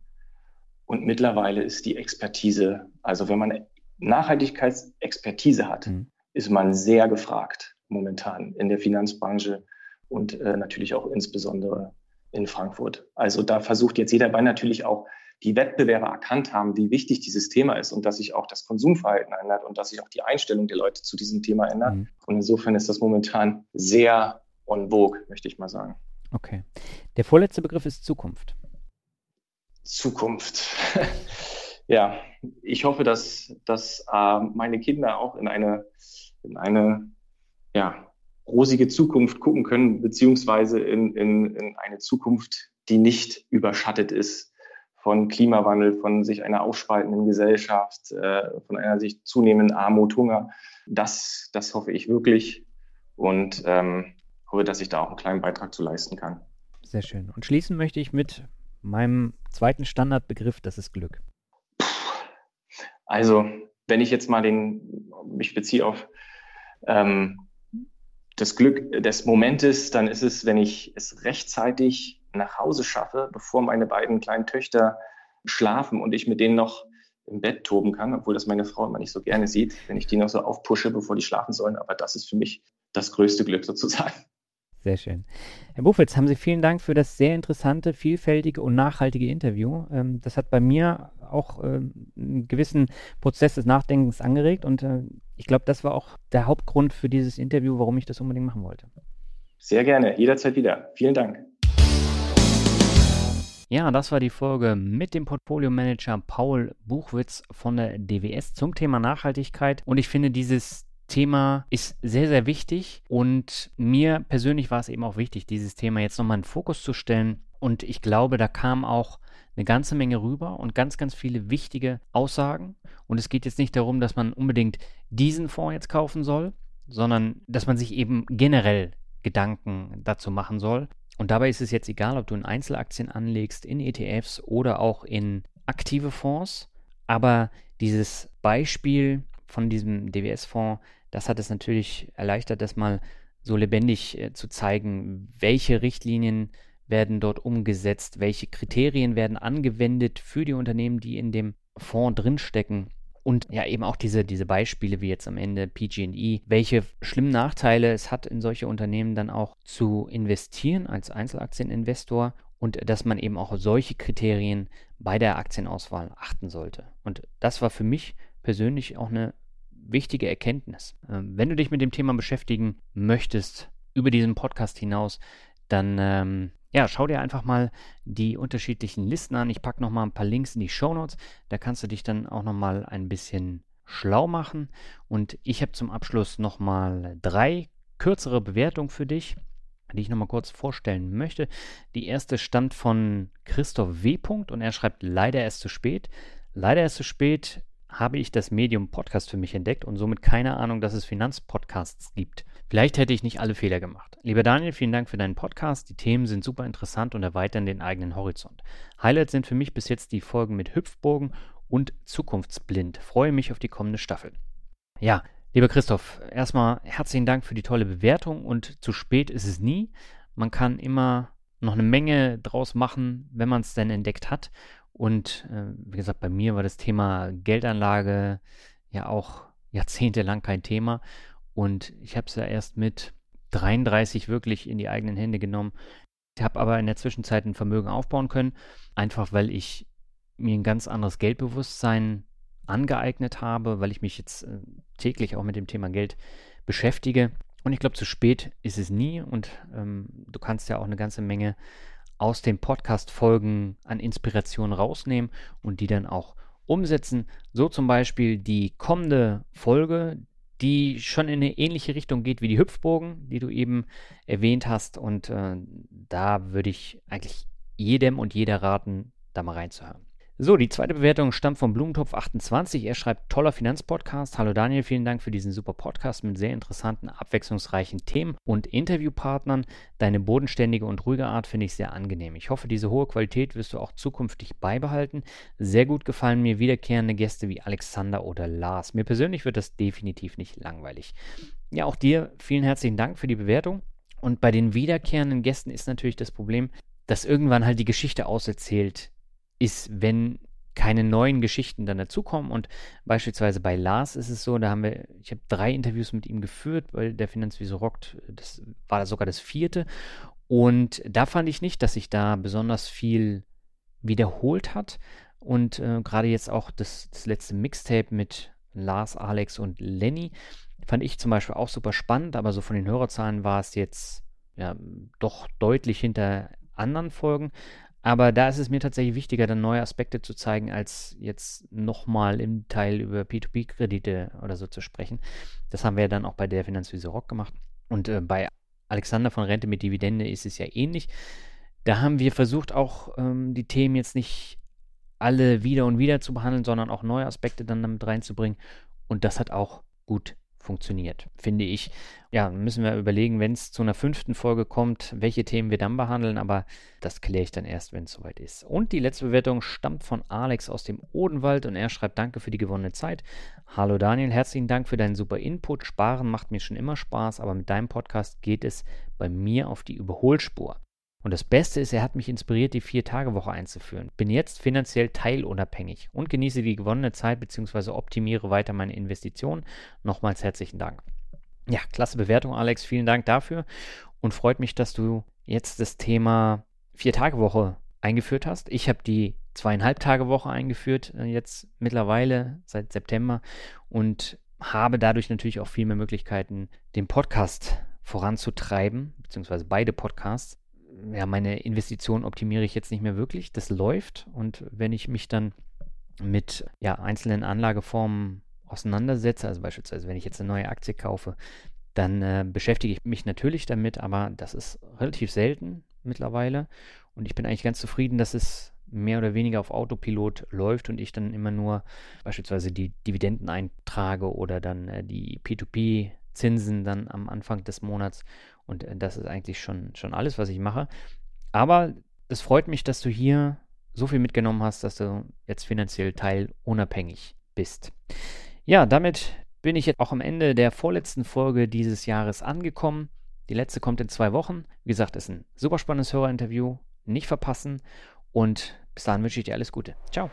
Und mittlerweile ist die Expertise, also wenn man Nachhaltigkeitsexpertise hat, mhm. ist man sehr gefragt momentan in der Finanzbranche und äh, natürlich auch insbesondere in Frankfurt. Also da versucht jetzt jeder, weil natürlich auch die Wettbewerber erkannt haben, wie wichtig dieses Thema ist und dass sich auch das Konsumverhalten ändert und dass sich auch die Einstellung der Leute zu diesem Thema ändert. Mhm. Und insofern ist das momentan sehr on vogue, möchte ich mal sagen. Okay. Der vorletzte Begriff ist Zukunft. Zukunft. (laughs) ja, ich hoffe, dass, dass äh, meine Kinder auch in eine, in eine ja, rosige Zukunft gucken können, beziehungsweise in, in, in eine Zukunft, die nicht überschattet ist von Klimawandel, von sich einer aufspaltenden Gesellschaft, äh, von einer sich zunehmenden Armut, Hunger. Das, das hoffe ich wirklich und ähm, hoffe, dass ich da auch einen kleinen Beitrag zu leisten kann. Sehr schön. Und schließen möchte ich mit meinem zweiten Standardbegriff, das ist Glück. Also, wenn ich jetzt mal den, mich beziehe auf ähm, das Glück des Momentes, dann ist es, wenn ich es rechtzeitig nach Hause schaffe, bevor meine beiden kleinen Töchter schlafen und ich mit denen noch im Bett toben kann, obwohl das meine Frau immer nicht so gerne sieht, wenn ich die noch so aufpushe, bevor die schlafen sollen. Aber das ist für mich das größte Glück sozusagen. Sehr schön. Herr Buchwitz, haben Sie vielen Dank für das sehr interessante, vielfältige und nachhaltige Interview. Ähm, das hat bei mir auch ähm, einen gewissen Prozess des Nachdenkens angeregt und äh, ich glaube, das war auch der Hauptgrund für dieses Interview, warum ich das unbedingt machen wollte. Sehr gerne, jederzeit wieder. Vielen Dank. Ja, das war die Folge mit dem Portfolio-Manager Paul Buchwitz von der DWS zum Thema Nachhaltigkeit. Und ich finde, dieses Thema ist sehr, sehr wichtig und mir persönlich war es eben auch wichtig, dieses Thema jetzt nochmal in den Fokus zu stellen. Und ich glaube, da kam auch eine ganze Menge rüber und ganz, ganz viele wichtige Aussagen. Und es geht jetzt nicht darum, dass man unbedingt diesen Fonds jetzt kaufen soll, sondern dass man sich eben generell Gedanken dazu machen soll. Und dabei ist es jetzt egal, ob du in Einzelaktien anlegst, in ETFs oder auch in aktive Fonds. Aber dieses Beispiel von diesem DWS-Fonds das hat es natürlich erleichtert, das mal so lebendig äh, zu zeigen, welche Richtlinien werden dort umgesetzt, welche Kriterien werden angewendet für die Unternehmen, die in dem Fonds drinstecken. Und ja, eben auch diese, diese Beispiele wie jetzt am Ende PG&E, welche schlimmen Nachteile es hat, in solche Unternehmen dann auch zu investieren als Einzelaktieninvestor und dass man eben auch solche Kriterien bei der Aktienauswahl achten sollte. Und das war für mich persönlich auch eine wichtige Erkenntnis. Ähm, wenn du dich mit dem Thema beschäftigen möchtest, über diesen Podcast hinaus, dann ähm, ja, schau dir einfach mal die unterschiedlichen Listen an. Ich packe nochmal ein paar Links in die Show Notes. Da kannst du dich dann auch nochmal ein bisschen schlau machen. Und ich habe zum Abschluss nochmal drei kürzere Bewertungen für dich, die ich nochmal kurz vorstellen möchte. Die erste stammt von Christoph W. und er schreibt leider erst zu spät. Leider erst zu spät habe ich das Medium Podcast für mich entdeckt und somit keine Ahnung, dass es Finanzpodcasts gibt. Vielleicht hätte ich nicht alle Fehler gemacht. Lieber Daniel, vielen Dank für deinen Podcast. Die Themen sind super interessant und erweitern den eigenen Horizont. Highlights sind für mich bis jetzt die Folgen mit Hüpfbogen und Zukunftsblind. Freue mich auf die kommende Staffel. Ja, lieber Christoph, erstmal herzlichen Dank für die tolle Bewertung und zu spät ist es nie. Man kann immer noch eine Menge draus machen, wenn man es denn entdeckt hat. Und äh, wie gesagt, bei mir war das Thema Geldanlage ja auch jahrzehntelang kein Thema. Und ich habe es ja erst mit 33 wirklich in die eigenen Hände genommen. Ich habe aber in der Zwischenzeit ein Vermögen aufbauen können, einfach weil ich mir ein ganz anderes Geldbewusstsein angeeignet habe, weil ich mich jetzt äh, täglich auch mit dem Thema Geld beschäftige. Und ich glaube, zu spät ist es nie und ähm, du kannst ja auch eine ganze Menge aus den Podcast-Folgen an Inspiration rausnehmen und die dann auch umsetzen. So zum Beispiel die kommende Folge, die schon in eine ähnliche Richtung geht wie die Hüpfbogen, die du eben erwähnt hast. Und äh, da würde ich eigentlich jedem und jeder raten, da mal reinzuhören. So, die zweite Bewertung stammt von Blumentopf28. Er schreibt, toller Finanzpodcast. Hallo Daniel, vielen Dank für diesen super Podcast mit sehr interessanten, abwechslungsreichen Themen und Interviewpartnern. Deine bodenständige und ruhige Art finde ich sehr angenehm. Ich hoffe, diese hohe Qualität wirst du auch zukünftig beibehalten. Sehr gut gefallen mir wiederkehrende Gäste wie Alexander oder Lars. Mir persönlich wird das definitiv nicht langweilig. Ja, auch dir vielen herzlichen Dank für die Bewertung. Und bei den wiederkehrenden Gästen ist natürlich das Problem, dass irgendwann halt die Geschichte auserzählt ist, wenn keine neuen Geschichten dann dazukommen. Und beispielsweise bei Lars ist es so, da haben wir, ich habe drei Interviews mit ihm geführt, weil der Finanzvisor rockt, das war sogar das vierte. Und da fand ich nicht, dass sich da besonders viel wiederholt hat. Und äh, gerade jetzt auch das, das letzte Mixtape mit Lars, Alex und Lenny fand ich zum Beispiel auch super spannend, aber so von den Hörerzahlen war es jetzt ja doch deutlich hinter anderen Folgen. Aber da ist es mir tatsächlich wichtiger, dann neue Aspekte zu zeigen, als jetzt nochmal im Teil über P2P-Kredite oder so zu sprechen. Das haben wir ja dann auch bei der Finanzwiese Rock gemacht. Und äh, bei Alexander von Rente mit Dividende ist es ja ähnlich. Da haben wir versucht, auch ähm, die Themen jetzt nicht alle wieder und wieder zu behandeln, sondern auch neue Aspekte dann damit reinzubringen. Und das hat auch gut funktioniert, finde ich. Ja, müssen wir überlegen, wenn es zu einer fünften Folge kommt, welche Themen wir dann behandeln, aber das kläre ich dann erst, wenn es soweit ist. Und die letzte Bewertung stammt von Alex aus dem Odenwald und er schreibt Danke für die gewonnene Zeit. Hallo Daniel, herzlichen Dank für deinen super Input. Sparen macht mir schon immer Spaß, aber mit deinem Podcast geht es bei mir auf die Überholspur. Und das Beste ist, er hat mich inspiriert, die Vier-Tage-Woche einzuführen. Bin jetzt finanziell teilunabhängig und genieße die gewonnene Zeit bzw. optimiere weiter meine Investitionen. Nochmals herzlichen Dank. Ja, klasse Bewertung, Alex. Vielen Dank dafür. Und freut mich, dass du jetzt das Thema Vier-Tage-Woche eingeführt hast. Ich habe die zweieinhalb Tage Woche eingeführt, äh, jetzt mittlerweile seit September und habe dadurch natürlich auch viel mehr Möglichkeiten, den Podcast voranzutreiben, beziehungsweise beide Podcasts ja, meine Investitionen optimiere ich jetzt nicht mehr wirklich. Das läuft. Und wenn ich mich dann mit ja, einzelnen Anlageformen auseinandersetze, also beispielsweise wenn ich jetzt eine neue Aktie kaufe, dann äh, beschäftige ich mich natürlich damit, aber das ist relativ selten mittlerweile. Und ich bin eigentlich ganz zufrieden, dass es mehr oder weniger auf Autopilot läuft und ich dann immer nur beispielsweise die Dividenden eintrage oder dann äh, die P2P-Zinsen dann am Anfang des Monats und äh, das ist eigentlich schon, schon alles, was ich mache. Aber es freut mich, dass du hier so viel mitgenommen hast, dass du jetzt finanziell teilunabhängig bist. Ja, damit bin ich jetzt auch am Ende der vorletzten Folge dieses Jahres angekommen. Die letzte kommt in zwei Wochen. Wie gesagt, ist ein super spannendes Hörerinterview. Nicht verpassen. Und bis dahin wünsche ich dir alles Gute. Ciao.